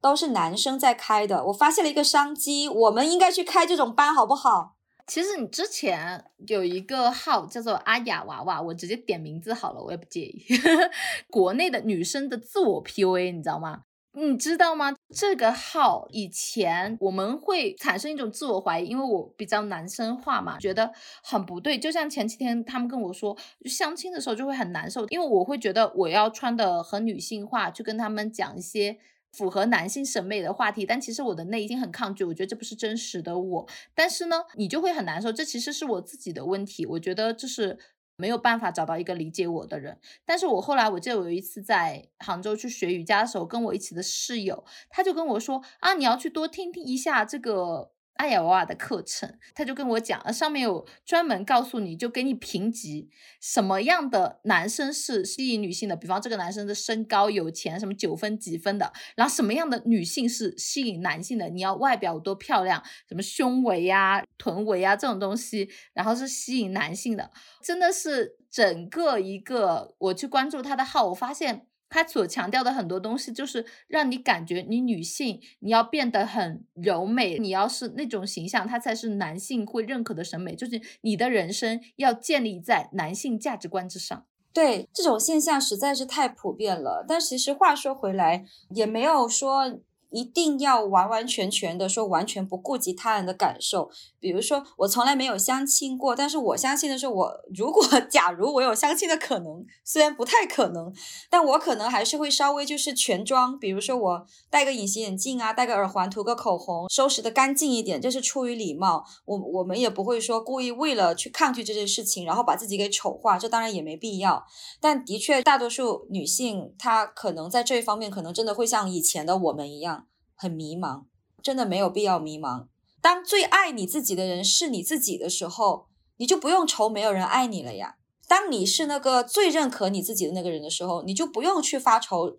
都是男生在开的。我发现了一个商机，我们应该去开这种班，好不好？其实你之前有一个号叫做阿雅娃娃，我直接点名字好了，我也不介意。国内的女生的自我 PUA，你知道吗？你知道吗？这个号以前我们会产生一种自我怀疑，因为我比较男生化嘛，觉得很不对。就像前几天他们跟我说，相亲的时候就会很难受，因为我会觉得我要穿的很女性化，去跟他们讲一些符合男性审美的话题，但其实我的内心很抗拒，我觉得这不是真实的我。但是呢，你就会很难受，这其实是我自己的问题，我觉得这是。没有办法找到一个理解我的人，但是我后来我记得我有一次在杭州去学瑜伽的时候，跟我一起的室友，他就跟我说啊，你要去多听听一下这个。阿雅娃娃的课程，他就跟我讲，上面有专门告诉你就给你评级，什么样的男生是吸引女性的，比方这个男生的身高、有钱，什么九分几分的，然后什么样的女性是吸引男性的，你要外表多漂亮，什么胸围呀、臀围啊这种东西，然后是吸引男性的，真的是整个一个，我去关注他的号，我发现。他所强调的很多东西，就是让你感觉你女性，你要变得很柔美，你要是那种形象，他才是男性会认可的审美。就是你的人生要建立在男性价值观之上。对，这种现象实在是太普遍了。但其实话说回来，也没有说。一定要完完全全的说，完全不顾及他人的感受。比如说，我从来没有相亲过，但是我相信的是，我如果 假如我有相亲的可能，虽然不太可能，但我可能还是会稍微就是全装。比如说，我戴个隐形眼镜啊，戴个耳环，涂个口红，收拾的干净一点，这是出于礼貌。我我们也不会说故意为了去抗拒这件事情，然后把自己给丑化，这当然也没必要。但的确，大多数女性她可能在这一方面，可能真的会像以前的我们一样。很迷茫，真的没有必要迷茫。当最爱你自己的人是你自己的时候，你就不用愁没有人爱你了呀。当你是那个最认可你自己的那个人的时候，你就不用去发愁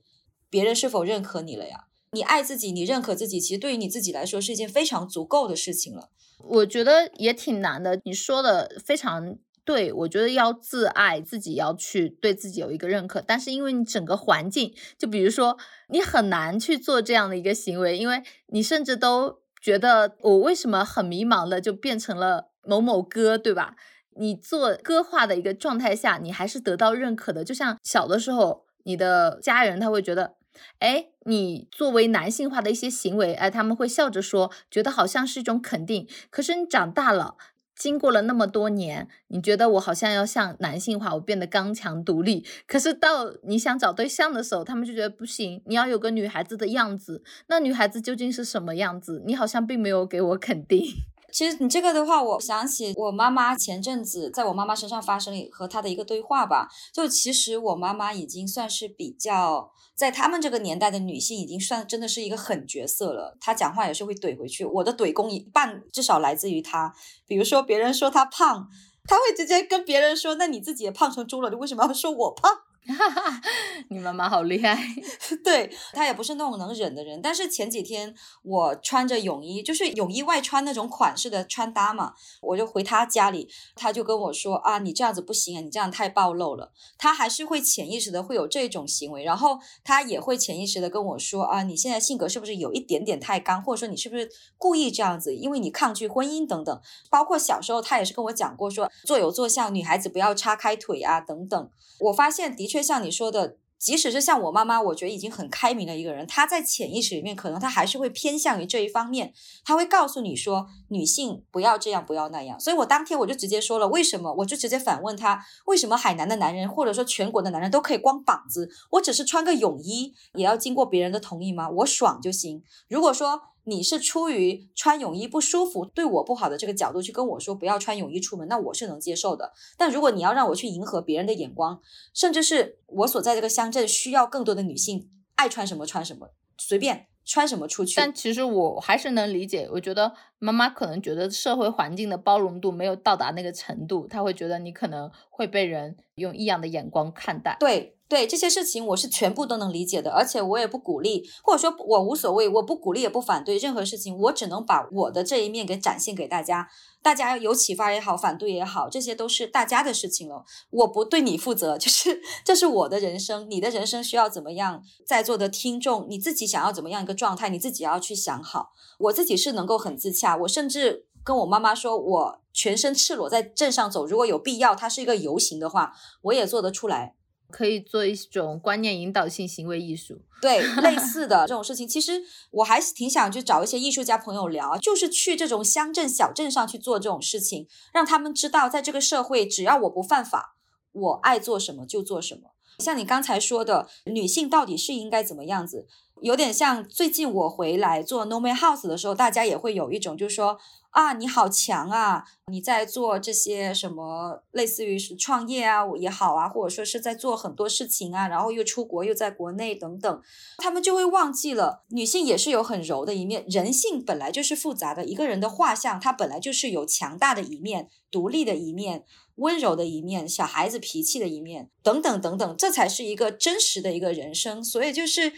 别人是否认可你了呀。你爱自己，你认可自己，其实对于你自己来说是一件非常足够的事情了。我觉得也挺难的。你说的非常。对，我觉得要自爱，自己要去对自己有一个认可。但是因为你整个环境，就比如说你很难去做这样的一个行为，因为你甚至都觉得我为什么很迷茫的就变成了某某哥，对吧？你做歌化的一个状态下，你还是得到认可的。就像小的时候，你的家人他会觉得，哎，你作为男性化的一些行为，哎，他们会笑着说，觉得好像是一种肯定。可是你长大了。经过了那么多年，你觉得我好像要向男性化，我变得刚强独立。可是到你想找对象的时候，他们就觉得不行，你要有个女孩子的样子。那女孩子究竟是什么样子？你好像并没有给我肯定。其实你这个的话，我想起我妈妈前阵子在我妈妈身上发生了和她的一个对话吧。就其实我妈妈已经算是比较在他们这个年代的女性，已经算真的是一个狠角色了。她讲话也是会怼回去。我的怼功一半至少来自于她。比如说别人说她胖，她会直接跟别人说：“那你自己也胖成猪了，你为什么要说我胖？”哈哈，你妈妈好厉害，对她也不是那种能忍的人。但是前几天我穿着泳衣，就是泳衣外穿那种款式的穿搭嘛，我就回她家里，她就跟我说啊，你这样子不行啊，你这样太暴露了。她还是会潜意识的会有这种行为，然后她也会潜意识的跟我说啊，你现在性格是不是有一点点太刚，或者说你是不是故意这样子，因为你抗拒婚姻等等。包括小时候她也是跟我讲过，说坐有坐相，女孩子不要叉开腿啊等等。我发现的确。像你说的，即使是像我妈妈，我觉得已经很开明的一个人，她在潜意识里面，可能她还是会偏向于这一方面，她会告诉你说，女性不要这样，不要那样。所以我当天我就直接说了，为什么？我就直接反问他，为什么海南的男人，或者说全国的男人都可以光膀子，我只是穿个泳衣，也要经过别人的同意吗？我爽就行。如果说。你是出于穿泳衣不舒服、对我不好的这个角度去跟我说不要穿泳衣出门，那我是能接受的。但如果你要让我去迎合别人的眼光，甚至是我所在这个乡镇需要更多的女性爱穿什么穿什么，随便穿什么出去。但其实我还是能理解，我觉得妈妈可能觉得社会环境的包容度没有到达那个程度，她会觉得你可能会被人用异样的眼光看待。对对，这些事情我是全部都能理解的，而且我也不鼓励，或者说我无所谓，我不鼓励也不反对任何事情，我只能把我的这一面给展现给大家，大家有启发也好，反对也好，这些都是大家的事情了，我不对你负责，就是这是我的人生，你的人生需要怎么样，在座的听众你自己想要怎么样一个状态，你自己要去想好，我自己是能够很自洽，我甚至。跟我妈妈说，我全身赤裸在镇上走，如果有必要，它是一个游行的话，我也做得出来。可以做一种观念引导性行为艺术。对，类 似的这种事情，其实我还是挺想去找一些艺术家朋友聊，就是去这种乡镇小镇上去做这种事情，让他们知道，在这个社会，只要我不犯法，我爱做什么就做什么。像你刚才说的，女性到底是应该怎么样子？有点像最近我回来做 No Man House 的时候，大家也会有一种就是说啊，你好强啊，你在做这些什么，类似于是创业啊也好啊，或者说是在做很多事情啊，然后又出国又在国内等等，他们就会忘记了女性也是有很柔的一面，人性本来就是复杂的，一个人的画像它本来就是有强大的一面、独立的一面、温柔的一面、小孩子脾气的一面等等等等，这才是一个真实的一个人生，所以就是。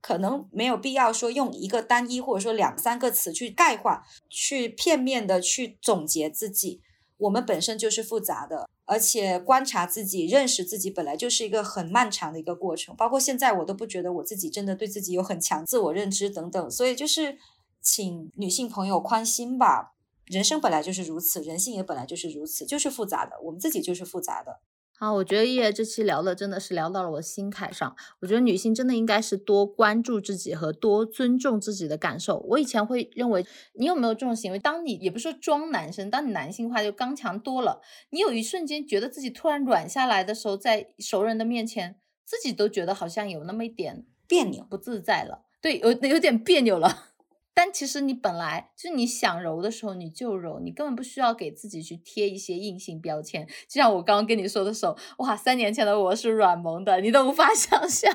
可能没有必要说用一个单一或者说两三个词去概括，去片面的去总结自己。我们本身就是复杂的，而且观察自己、认识自己本来就是一个很漫长的一个过程。包括现在我都不觉得我自己真的对自己有很强自我认知等等。所以就是请女性朋友宽心吧，人生本来就是如此，人性也本来就是如此，就是复杂的，我们自己就是复杂的。啊，我觉得叶这期聊的真的是聊到了我心坎上。我觉得女性真的应该是多关注自己和多尊重自己的感受。我以前会认为，你有没有这种行为？当你也不是说装男生，当你男性化就刚强多了，你有一瞬间觉得自己突然软下来的时候，在熟人的面前，自己都觉得好像有那么一点别扭、不自在了。对，有有点别扭了。但其实你本来就是你想揉的时候你就揉，你根本不需要给自己去贴一些硬性标签。就像我刚刚跟你说的时候，哇，三年前的我是软萌的，你都无法 想象。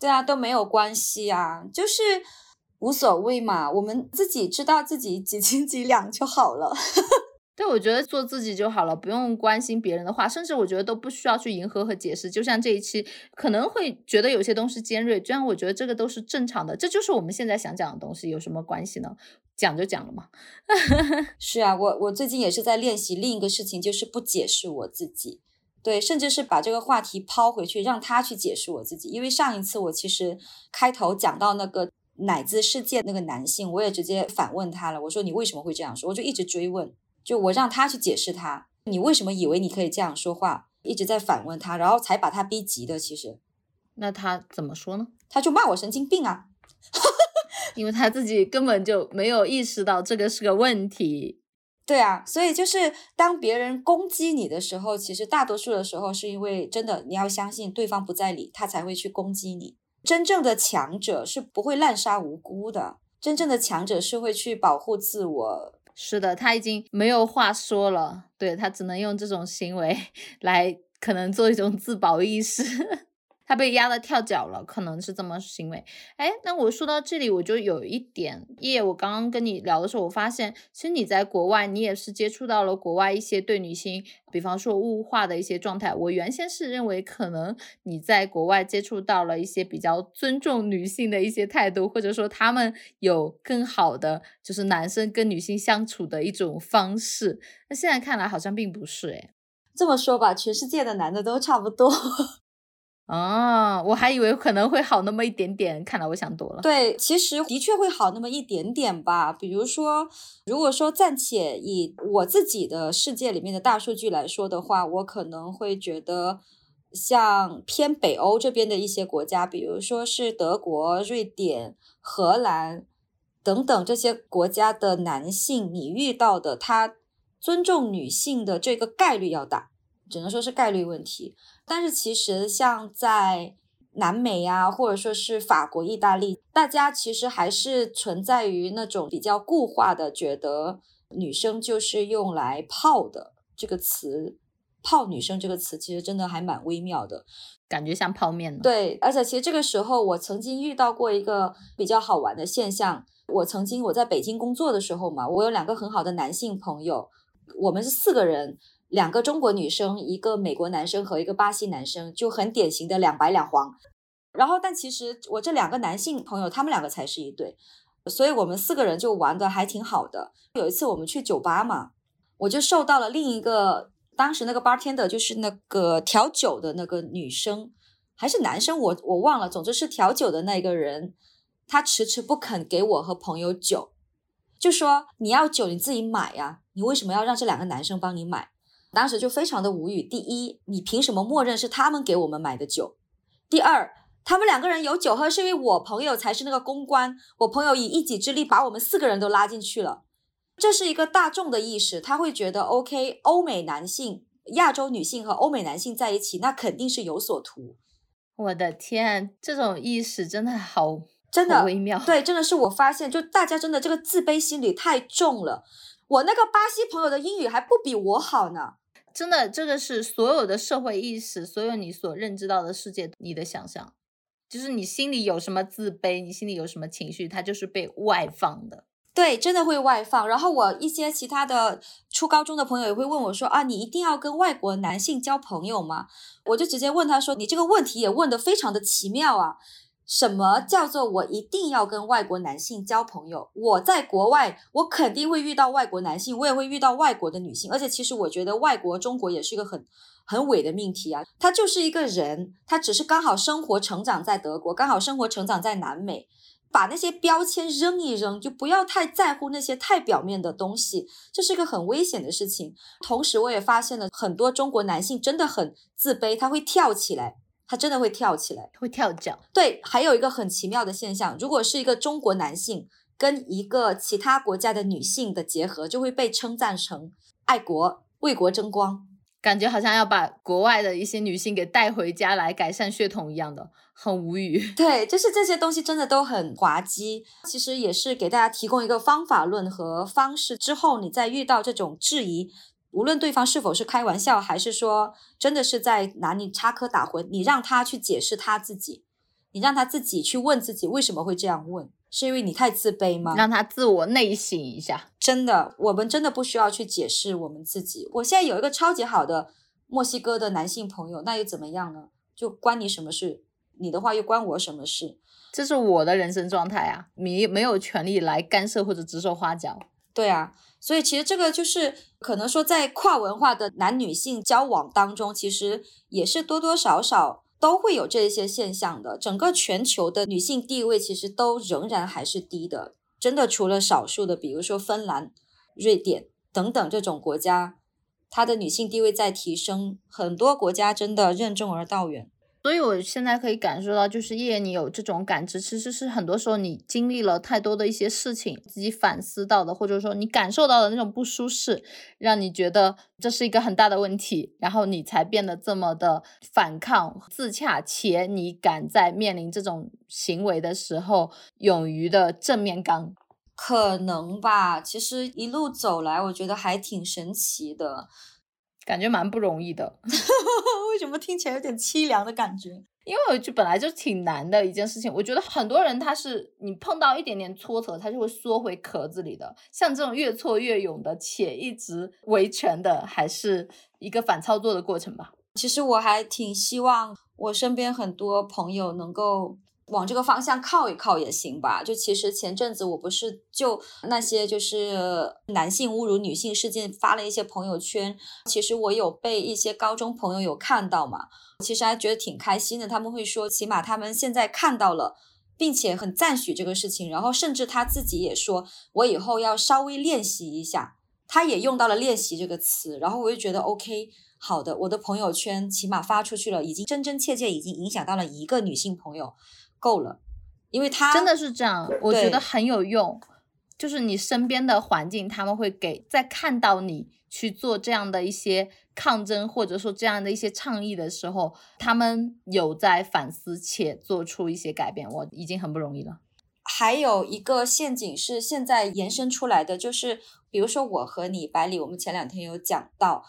对啊，都没有关系啊，就是无所谓嘛，我们自己知道自己几斤几两就好了。对，我觉得做自己就好了，不用关心别人的话，甚至我觉得都不需要去迎合和解释。就像这一期可能会觉得有些东西尖锐，虽然我觉得这个都是正常的，这就是我们现在想讲的东西，有什么关系呢？讲就讲了嘛。是啊，我我最近也是在练习另一个事情，就是不解释我自己，对，甚至是把这个话题抛回去，让他去解释我自己。因为上一次我其实开头讲到那个乃至世界那个男性，我也直接反问他了，我说你为什么会这样说？我就一直追问。就我让他去解释他，你为什么以为你可以这样说话？一直在反问他，然后才把他逼急的。其实，那他怎么说呢？他就骂我神经病啊，因为他自己根本就没有意识到这个是个问题。对啊，所以就是当别人攻击你的时候，其实大多数的时候是因为真的你要相信对方不在理，他才会去攻击你。真正的强者是不会滥杀无辜的，真正的强者是会去保护自我。是的，他已经没有话说了，对他只能用这种行为 来，可能做一种自保意识。他被压的跳脚了，可能是这么行为。哎，那我说到这里，我就有一点，叶，我刚刚跟你聊的时候，我发现其实你在国外，你也是接触到了国外一些对女性，比方说物化的一些状态。我原先是认为，可能你在国外接触到了一些比较尊重女性的一些态度，或者说他们有更好的就是男生跟女性相处的一种方式。那现在看来好像并不是，哎，这么说吧，全世界的男的都差不多。哦，我还以为可能会好那么一点点，看来我想多了。对，其实的确会好那么一点点吧。比如说，如果说暂且以我自己的世界里面的大数据来说的话，我可能会觉得，像偏北欧这边的一些国家，比如说是德国、瑞典、荷兰等等这些国家的男性，你遇到的他尊重女性的这个概率要大，只能说是概率问题。但是其实像在南美啊，或者说是法国、意大利，大家其实还是存在于那种比较固化的，觉得女生就是用来泡的这个词。泡女生这个词其实真的还蛮微妙的，感觉像泡面呢。对，而且其实这个时候我曾经遇到过一个比较好玩的现象。我曾经我在北京工作的时候嘛，我有两个很好的男性朋友，我们是四个人，两个中国女生，一个美国男生和一个巴西男生，就很典型的两白两黄。然后，但其实我这两个男性朋友，他们两个才是一对，所以我们四个人就玩的还挺好的。有一次我们去酒吧嘛，我就受到了另一个。当时那个 bartender 就是那个调酒的那个女生，还是男生，我我忘了。总之是调酒的那个人，他迟迟不肯给我和朋友酒，就说你要酒你自己买呀，你为什么要让这两个男生帮你买？当时就非常的无语。第一，你凭什么默认是他们给我们买的酒？第二，他们两个人有酒喝，是因为我朋友才是那个公关，我朋友以一己之力把我们四个人都拉进去了。这是一个大众的意识，他会觉得 OK，欧美男性、亚洲女性和欧美男性在一起，那肯定是有所图。我的天，这种意识真的好，真的微妙。对，真的是我发现，就大家真的这个自卑心理太重了。我那个巴西朋友的英语还不比我好呢。真的，这个是所有的社会意识，所有你所认知到的世界，你的想象，就是你心里有什么自卑，你心里有什么情绪，它就是被外放的。对，真的会外放。然后我一些其他的初高中的朋友也会问我说：“啊，你一定要跟外国男性交朋友吗？”我就直接问他说：“你这个问题也问得非常的奇妙啊！什么叫做我一定要跟外国男性交朋友？我在国外，我肯定会遇到外国男性，我也会遇到外国的女性。而且其实我觉得外国中国也是一个很很伪的命题啊。他就是一个人，他只是刚好生活成长在德国，刚好生活成长在南美。”把那些标签扔一扔，就不要太在乎那些太表面的东西，这是一个很危险的事情。同时，我也发现了很多中国男性真的很自卑，他会跳起来，他真的会跳起来，会跳脚。对，还有一个很奇妙的现象，如果是一个中国男性跟一个其他国家的女性的结合，就会被称赞成爱国、为国争光。感觉好像要把国外的一些女性给带回家来改善血统一样的，很无语。对，就是这些东西真的都很滑稽。其实也是给大家提供一个方法论和方式，之后你再遇到这种质疑，无论对方是否是开玩笑，还是说真的是在拿你插科打诨，你让他去解释他自己，你让他自己去问自己为什么会这样问。是因为你太自卑吗？让他自我内省一下。真的，我们真的不需要去解释我们自己。我现在有一个超级好的墨西哥的男性朋友，那又怎么样呢？就关你什么事？你的话又关我什么事？这是我的人生状态啊，你没有权利来干涉或者指手画脚。对啊，所以其实这个就是可能说，在跨文化的男女性交往当中，其实也是多多少少。都会有这一些现象的。整个全球的女性地位其实都仍然还是低的，真的除了少数的，比如说芬兰、瑞典等等这种国家，它的女性地位在提升，很多国家真的任重而道远。所以，我现在可以感受到，就是叶，你有这种感知，其实是很多时候你经历了太多的一些事情，自己反思到的，或者说你感受到的那种不舒适，让你觉得这是一个很大的问题，然后你才变得这么的反抗、自洽，且你敢在面临这种行为的时候，勇于的正面刚。可能吧，其实一路走来，我觉得还挺神奇的。感觉蛮不容易的，为什么听起来有点凄凉的感觉？因为就本来就挺难的一件事情，我觉得很多人他是你碰到一点点挫折，他就会缩回壳子里的。像这种越挫越勇的，且一直维权的，还是一个反操作的过程吧。其实我还挺希望我身边很多朋友能够。往这个方向靠一靠也行吧。就其实前阵子我不是就那些就是男性侮辱女性事件发了一些朋友圈，其实我有被一些高中朋友有看到嘛，其实还觉得挺开心的。他们会说，起码他们现在看到了，并且很赞许这个事情。然后甚至他自己也说，我以后要稍微练习一下。他也用到了“练习”这个词。然后我就觉得 OK，好的，我的朋友圈起码发出去了，已经真真切切已经影响到了一个女性朋友。够了，因为他真的是这样，我觉得很有用。就是你身边的环境，他们会给在看到你去做这样的一些抗争，或者说这样的一些倡议的时候，他们有在反思且做出一些改变，我已经很不容易了。还有一个陷阱是现在延伸出来的，就是比如说我和你百里，我们前两天有讲到，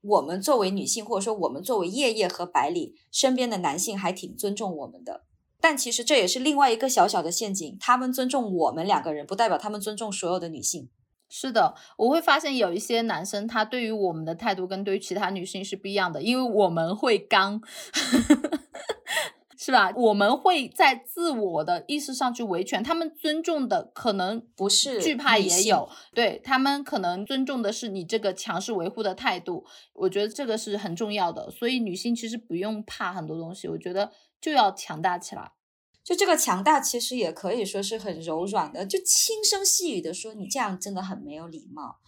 我们作为女性，或者说我们作为叶叶和百里身边的男性还挺尊重我们的，但其实这也是另外一个小小的陷阱，他们尊重我们两个人，不代表他们尊重所有的女性。是的，我会发现有一些男生，他对于我们的态度跟对于其他女性是不一样的，因为我们会刚。是吧？我们会在自我的意识上去维权，他们尊重的可能不是惧怕也有，对他们可能尊重的是你这个强势维护的态度。我觉得这个是很重要的，所以女性其实不用怕很多东西，我觉得就要强大起来。就这个强大，其实也可以说是很柔软的，就轻声细语的说你这样真的很没有礼貌。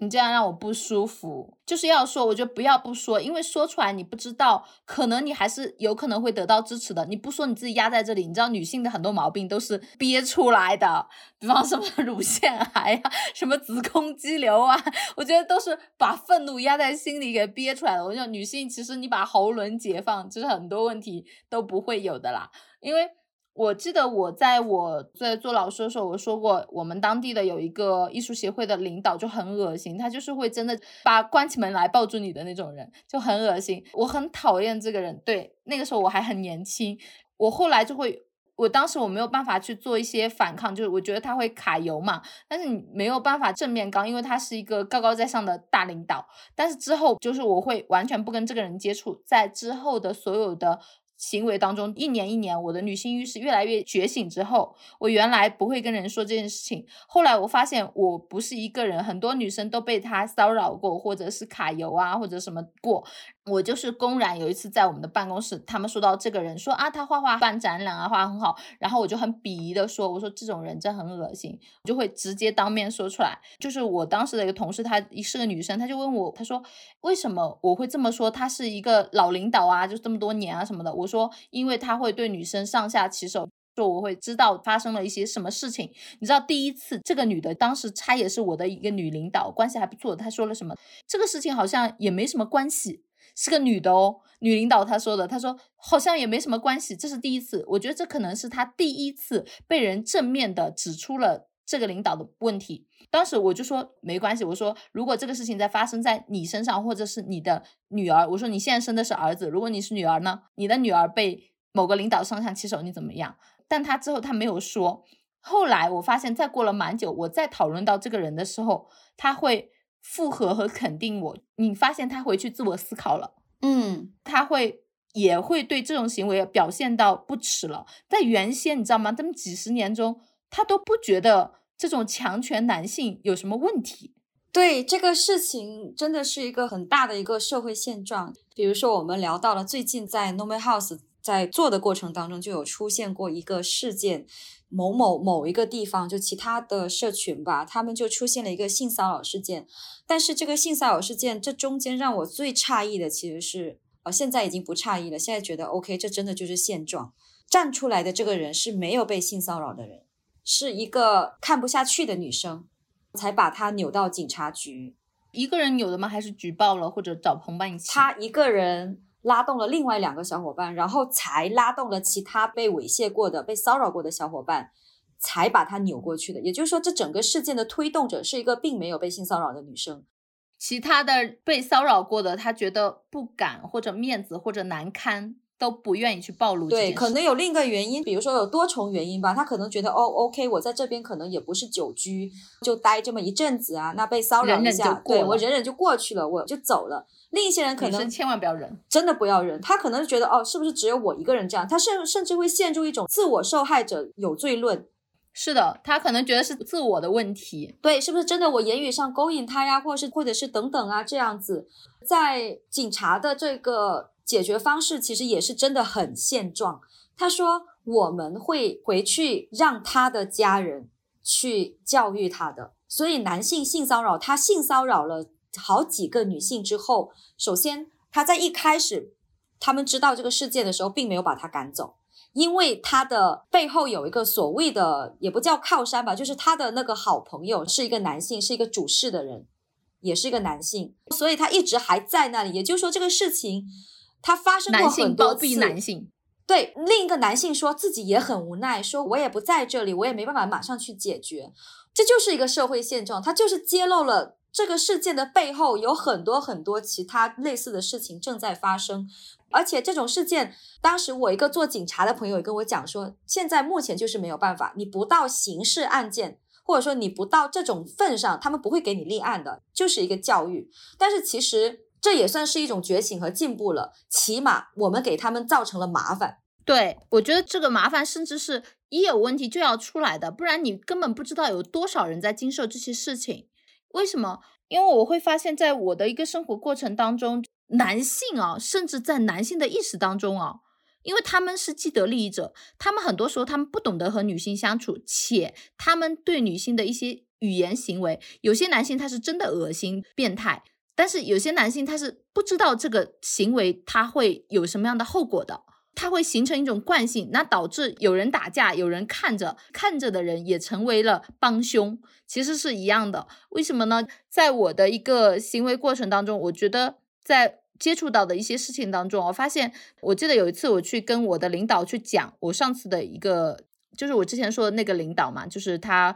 你这样让我不舒服，就是要说，我觉得不要不说，因为说出来你不知道，可能你还是有可能会得到支持的。你不说你自己压在这里，你知道女性的很多毛病都是憋出来的，比方什么乳腺癌啊，什么子宫肌瘤啊，我觉得都是把愤怒压在心里给憋出来的。我觉得女性其实你把喉轮解放，其实很多问题都不会有的啦，因为。我记得我在我在做老师的时候，我说过，我们当地的有一个艺术协会的领导就很恶心，他就是会真的把关起门来抱住你的那种人，就很恶心。我很讨厌这个人。对，那个时候我还很年轻，我后来就会，我当时我没有办法去做一些反抗，就是我觉得他会卡油嘛，但是你没有办法正面刚，因为他是一个高高在上的大领导。但是之后就是我会完全不跟这个人接触，在之后的所有的。行为当中，一年一年，我的女性意识越来越觉醒之后，我原来不会跟人说这件事情。后来我发现，我不是一个人，很多女生都被他骚扰过，或者是卡油啊，或者什么过。我就是公然有一次在我们的办公室，他们说到这个人，说啊，他画画办展览啊，画很好，然后我就很鄙夷的说，我说这种人真很恶心，我就会直接当面说出来。就是我当时的一个同事，她是个女生，她就问我，她说为什么我会这么说？她是一个老领导啊，就这么多年啊什么的。我说，因为她会对女生上下其手。说我会知道发生了一些什么事情，你知道第一次这个女的当时她也是我的一个女领导，关系还不错。她说了什么？这个事情好像也没什么关系，是个女的哦，女领导她说的，她说好像也没什么关系，这是第一次。我觉得这可能是她第一次被人正面的指出了这个领导的问题。当时我就说没关系，我说如果这个事情在发生在你身上，或者是你的女儿，我说你现在生的是儿子，如果你是女儿呢，你的女儿被某个领导上下其手，你怎么样？但他之后他没有说，后来我发现，再过了蛮久，我再讨论到这个人的时候，他会附和和肯定我。你发现他回去自我思考了，嗯，他会也会对这种行为表现到不耻了。在原先你知道吗？他们几十年中，他都不觉得这种强权男性有什么问题。对这个事情，真的是一个很大的一个社会现状。比如说，我们聊到了最近在 Normal House。在做的过程当中，就有出现过一个事件，某某某一个地方，就其他的社群吧，他们就出现了一个性骚扰事件。但是这个性骚扰事件，这中间让我最诧异的其实是，呃，现在已经不诧异了，现在觉得 OK，这真的就是现状。站出来的这个人是没有被性骚扰的人，是一个看不下去的女生，才把她扭到警察局。一个人扭的吗？还是举报了或者找同伴一起？他一个人。拉动了另外两个小伙伴，然后才拉动了其他被猥亵过的、被骚扰过的小伙伴，才把他扭过去的。也就是说，这整个事件的推动者是一个并没有被性骚扰的女生。其他的被骚扰过的，他觉得不敢或者面子或者难堪，都不愿意去暴露。对，可能有另一个原因，比如说有多重原因吧。他可能觉得哦，OK，我在这边可能也不是久居，就待这么一阵子啊。那被骚扰一下，对我忍忍就过去了，我就走了。另一些人可能千万不要忍，真的不要忍。他可能觉得哦，是不是只有我一个人这样？他甚甚至会陷入一种自我受害者有罪论。是的，他可能觉得是自我的问题。对，是不是真的我言语上勾引他呀，或者是或者是等等啊这样子？在警察的这个解决方式其实也是真的很现状。他说我们会回去让他的家人去教育他的。所以男性性骚扰，他性骚扰了。好几个女性之后，首先他在一开始他们知道这个事件的时候，并没有把他赶走，因为他的背后有一个所谓的也不叫靠山吧，就是他的那个好朋友是一个男性，是一个主事的人，也是一个男性，所以他一直还在那里。也就是说，这个事情他发生过很多次。包庇男性，对，另一个男性说自己也很无奈，说我也不在这里，我也没办法马上去解决。这就是一个社会现状，它就是揭露了这个事件的背后有很多很多其他类似的事情正在发生。而且这种事件，当时我一个做警察的朋友也跟我讲说，现在目前就是没有办法，你不到刑事案件，或者说你不到这种份上，他们不会给你立案的，就是一个教育。但是其实这也算是一种觉醒和进步了，起码我们给他们造成了麻烦。对我觉得这个麻烦甚至是一有问题就要出来的，不然你根本不知道有多少人在经受这些事情。为什么？因为我会发现，在我的一个生活过程当中，男性啊，甚至在男性的意识当中啊，因为他们是既得利益者，他们很多时候他们不懂得和女性相处，且他们对女性的一些语言行为，有些男性他是真的恶心变态，但是有些男性他是不知道这个行为他会有什么样的后果的。他会形成一种惯性，那导致有人打架，有人看着，看着的人也成为了帮凶，其实是一样的。为什么呢？在我的一个行为过程当中，我觉得在接触到的一些事情当中，我发现，我记得有一次我去跟我的领导去讲我上次的一个，就是我之前说的那个领导嘛，就是他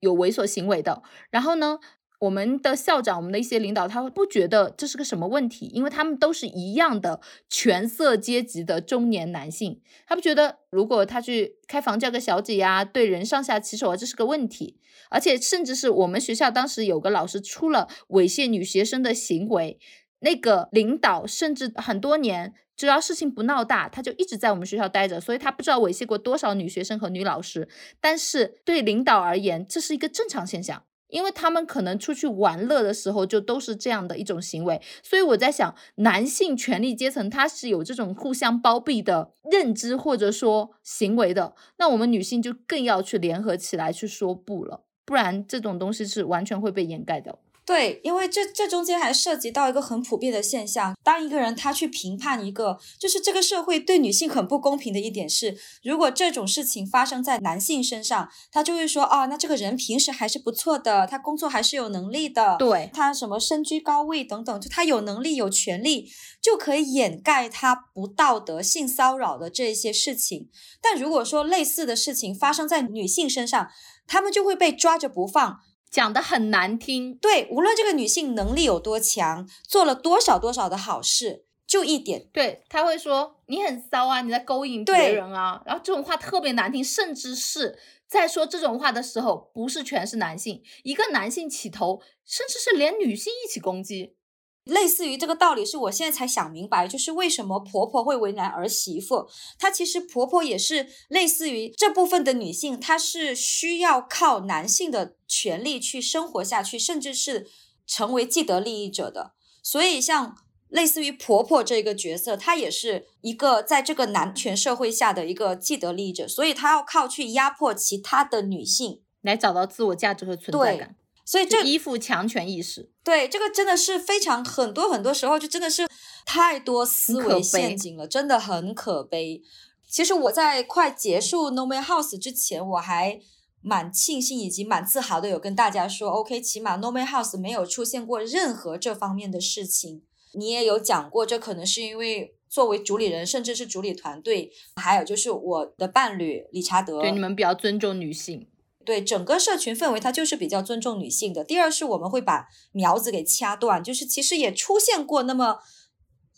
有猥琐行为的，然后呢。我们的校长，我们的一些领导，他不觉得这是个什么问题，因为他们都是一样的权色阶级的中年男性，他不觉得如果他去开房叫个小姐呀，对人上下其手啊，这是个问题。而且甚至是我们学校当时有个老师出了猥亵女学生的行为，那个领导甚至很多年，只要事情不闹大，他就一直在我们学校待着，所以他不知道猥亵过多少女学生和女老师。但是对领导而言，这是一个正常现象。因为他们可能出去玩乐的时候就都是这样的一种行为，所以我在想，男性权力阶层他是有这种互相包庇的认知或者说行为的，那我们女性就更要去联合起来去说不了，不然这种东西是完全会被掩盖掉。对，因为这这中间还涉及到一个很普遍的现象，当一个人他去评判一个，就是这个社会对女性很不公平的一点是，如果这种事情发生在男性身上，他就会说，哦，那这个人平时还是不错的，他工作还是有能力的，对他什么身居高位等等，就他有能力有权利，就可以掩盖他不道德性骚扰的这些事情。但如果说类似的事情发生在女性身上，他们就会被抓着不放。讲的很难听，对，无论这个女性能力有多强，做了多少多少的好事，就一点，对他会说你很骚啊，你在勾引别人啊，然后这种话特别难听，甚至是在说这种话的时候，不是全是男性，一个男性起头，甚至是连女性一起攻击。类似于这个道理，是我现在才想明白，就是为什么婆婆会为难儿媳妇。她其实婆婆也是类似于这部分的女性，她是需要靠男性的权利去生活下去，甚至是成为既得利益者的。所以，像类似于婆婆这个角色，她也是一个在这个男权社会下的一个既得利益者，所以她要靠去压迫其他的女性来找到自我价值和存在感。所以这依附强权意识，对这个真的是非常很多很多时候就真的是太多思维陷阱了，真的很可悲。其实我在快结束 No Man House 之前，我还蛮庆幸以及蛮自豪的，有跟大家说，OK，起码 No Man House 没有出现过任何这方面的事情。你也有讲过，这可能是因为作为主理人，甚至是主理团队，还有就是我的伴侣理查德，对你们比较尊重女性。对整个社群氛围，它就是比较尊重女性的。第二是我们会把苗子给掐断，就是其实也出现过那么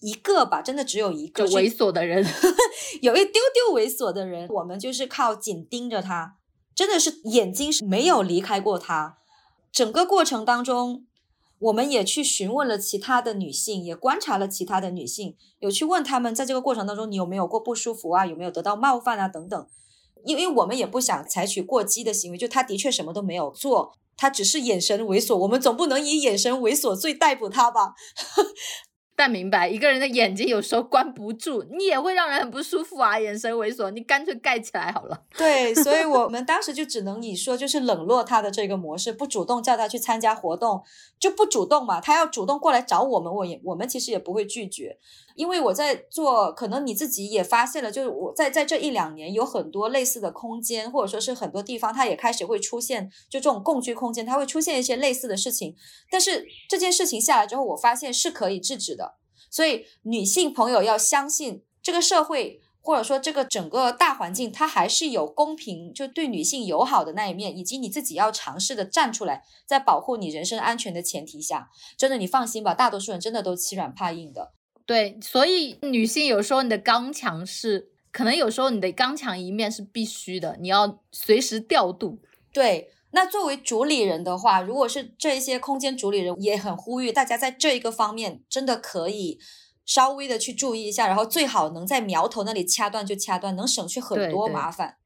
一个吧，真的只有一个猥琐的人，有一丢丢猥琐的人，我们就是靠紧盯着他，真的是眼睛是没有离开过他。整个过程当中，我们也去询问了其他的女性，也观察了其他的女性，有去问他们在这个过程当中，你有没有过不舒服啊？有没有得到冒犯啊？等等。因为我们也不想采取过激的行为，就他的确什么都没有做，他只是眼神猥琐，我们总不能以眼神猥琐罪逮捕他吧？但明白一个人的眼睛有时候关不住，你也会让人很不舒服啊，眼神猥琐，你干脆盖起来好了。对，所以我 们当时就只能以说就是冷落他的这个模式，不主动叫他去参加活动，就不主动嘛。他要主动过来找我们，我也我们其实也不会拒绝，因为我在做，可能你自己也发现了，就是我在在这一两年有很多类似的空间，或者说是很多地方，它也开始会出现，就这种共居空间，它会出现一些类似的事情。但是这件事情下来之后，我发现是可以制止的。所以，女性朋友要相信这个社会，或者说这个整个大环境，它还是有公平，就对女性友好的那一面，以及你自己要尝试的站出来，在保护你人身安全的前提下，真的你放心吧，大多数人真的都欺软怕硬的。对，所以女性有时候你的刚强是，可能有时候你的刚强一面是必须的，你要随时调度。对，那作为主理人的话，如果是这一些空间主理人，也很呼吁大家在这一个方面真的可以稍微的去注意一下，然后最好能在苗头那里掐断就掐断，能省去很多麻烦。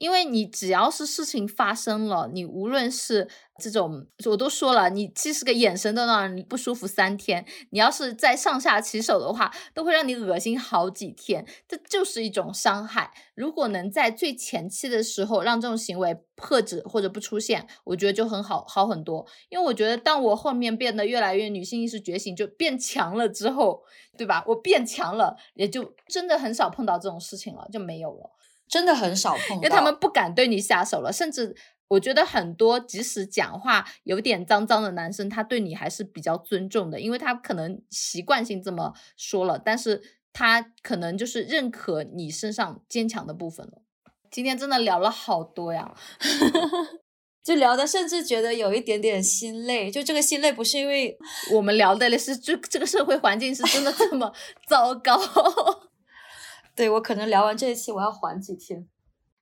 因为你只要是事情发生了，你无论是这种，我都说了，你即使个眼神都让人不舒服三天，你要是再上下其手的话，都会让你恶心好几天，这就是一种伤害。如果能在最前期的时候让这种行为遏止或者不出现，我觉得就很好好很多。因为我觉得当我后面变得越来越女性意识觉醒，就变强了之后，对吧？我变强了，也就真的很少碰到这种事情了，就没有了。真的很少碰到，因为他们不敢对你下手了，甚至我觉得很多即使讲话有点脏脏的男生，他对你还是比较尊重的，因为他可能习惯性这么说了，但是他可能就是认可你身上坚强的部分了。今天真的聊了好多呀，就聊的甚至觉得有一点点心累，就这个心累不是因为我们聊的是这这个社会环境是真的这么 糟糕。对我可能聊完这一期我要缓几天。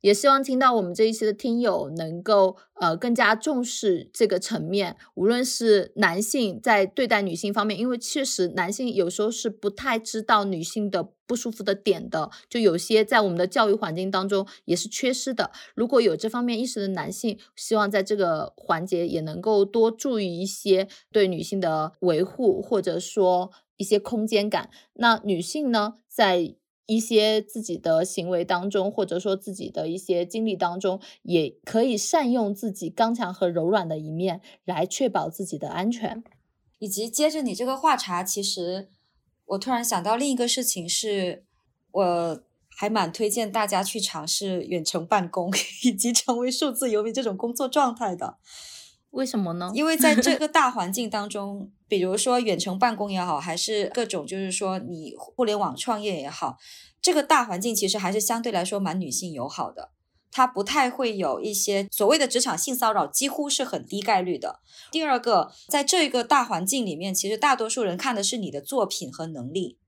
也希望听到我们这一期的听友能够呃更加重视这个层面，无论是男性在对待女性方面，因为确实男性有时候是不太知道女性的不舒服的点的，就有些在我们的教育环境当中也是缺失的。如果有这方面意识的男性，希望在这个环节也能够多注意一些对女性的维护，或者说一些空间感。那女性呢，在一些自己的行为当中，或者说自己的一些经历当中，也可以善用自己刚强和柔软的一面，来确保自己的安全。以及接着你这个话茬，其实我突然想到另一个事情是，我还蛮推荐大家去尝试远程办公，以及成为数字游民这种工作状态的。为什么呢？因为在这 个大环境当中，比如说远程办公也好，还是各种就是说你互联网创业也好，这个大环境其实还是相对来说蛮女性友好的，它不太会有一些所谓的职场性骚扰，几乎是很低概率的。第二个，在这个大环境里面，其实大多数人看的是你的作品和能力。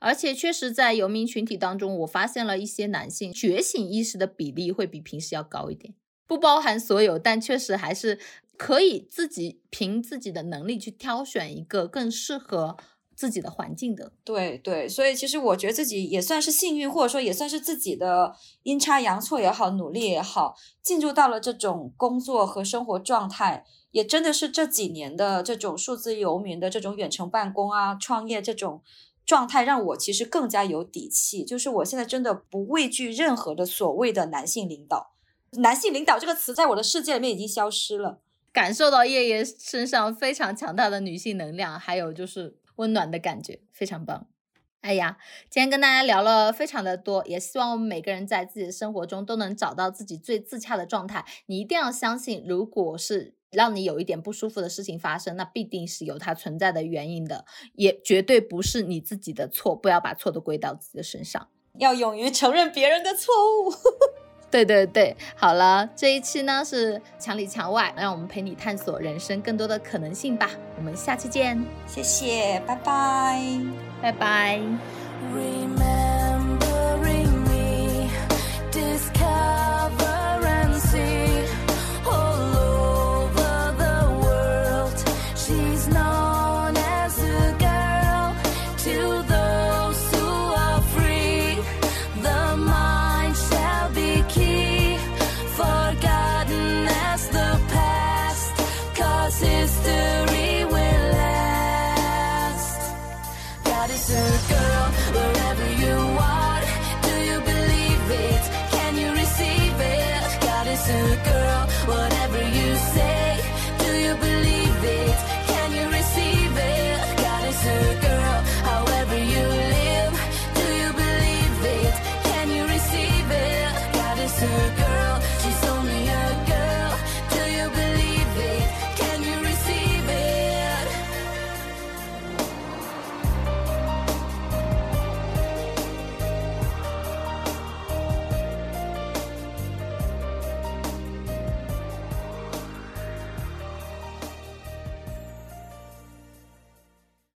而且确实，在游民群体当中，我发现了一些男性觉醒意识的比例会比平时要高一点，不包含所有，但确实还是可以自己凭自己的能力去挑选一个更适合自己的环境的。对对，所以其实我觉得自己也算是幸运，或者说也算是自己的阴差阳错也好，努力也好，进入到了这种工作和生活状态，也真的是这几年的这种数字游民的这种远程办公啊、创业这种状态，让我其实更加有底气。就是我现在真的不畏惧任何的所谓的男性领导，男性领导这个词在我的世界里面已经消失了。感受到叶叶身上非常强大的女性能量，还有就是温暖的感觉，非常棒。哎呀，今天跟大家聊了非常的多，也希望我们每个人在自己的生活中都能找到自己最自洽的状态。你一定要相信，如果是让你有一点不舒服的事情发生，那必定是有它存在的原因的，也绝对不是你自己的错。不要把错都归到自己的身上。要勇于承认别人的错误。对对对，好了，这一期呢是墙里墙外，让我们陪你探索人生更多的可能性吧。我们下期见，谢谢，拜拜。拜拜。Remember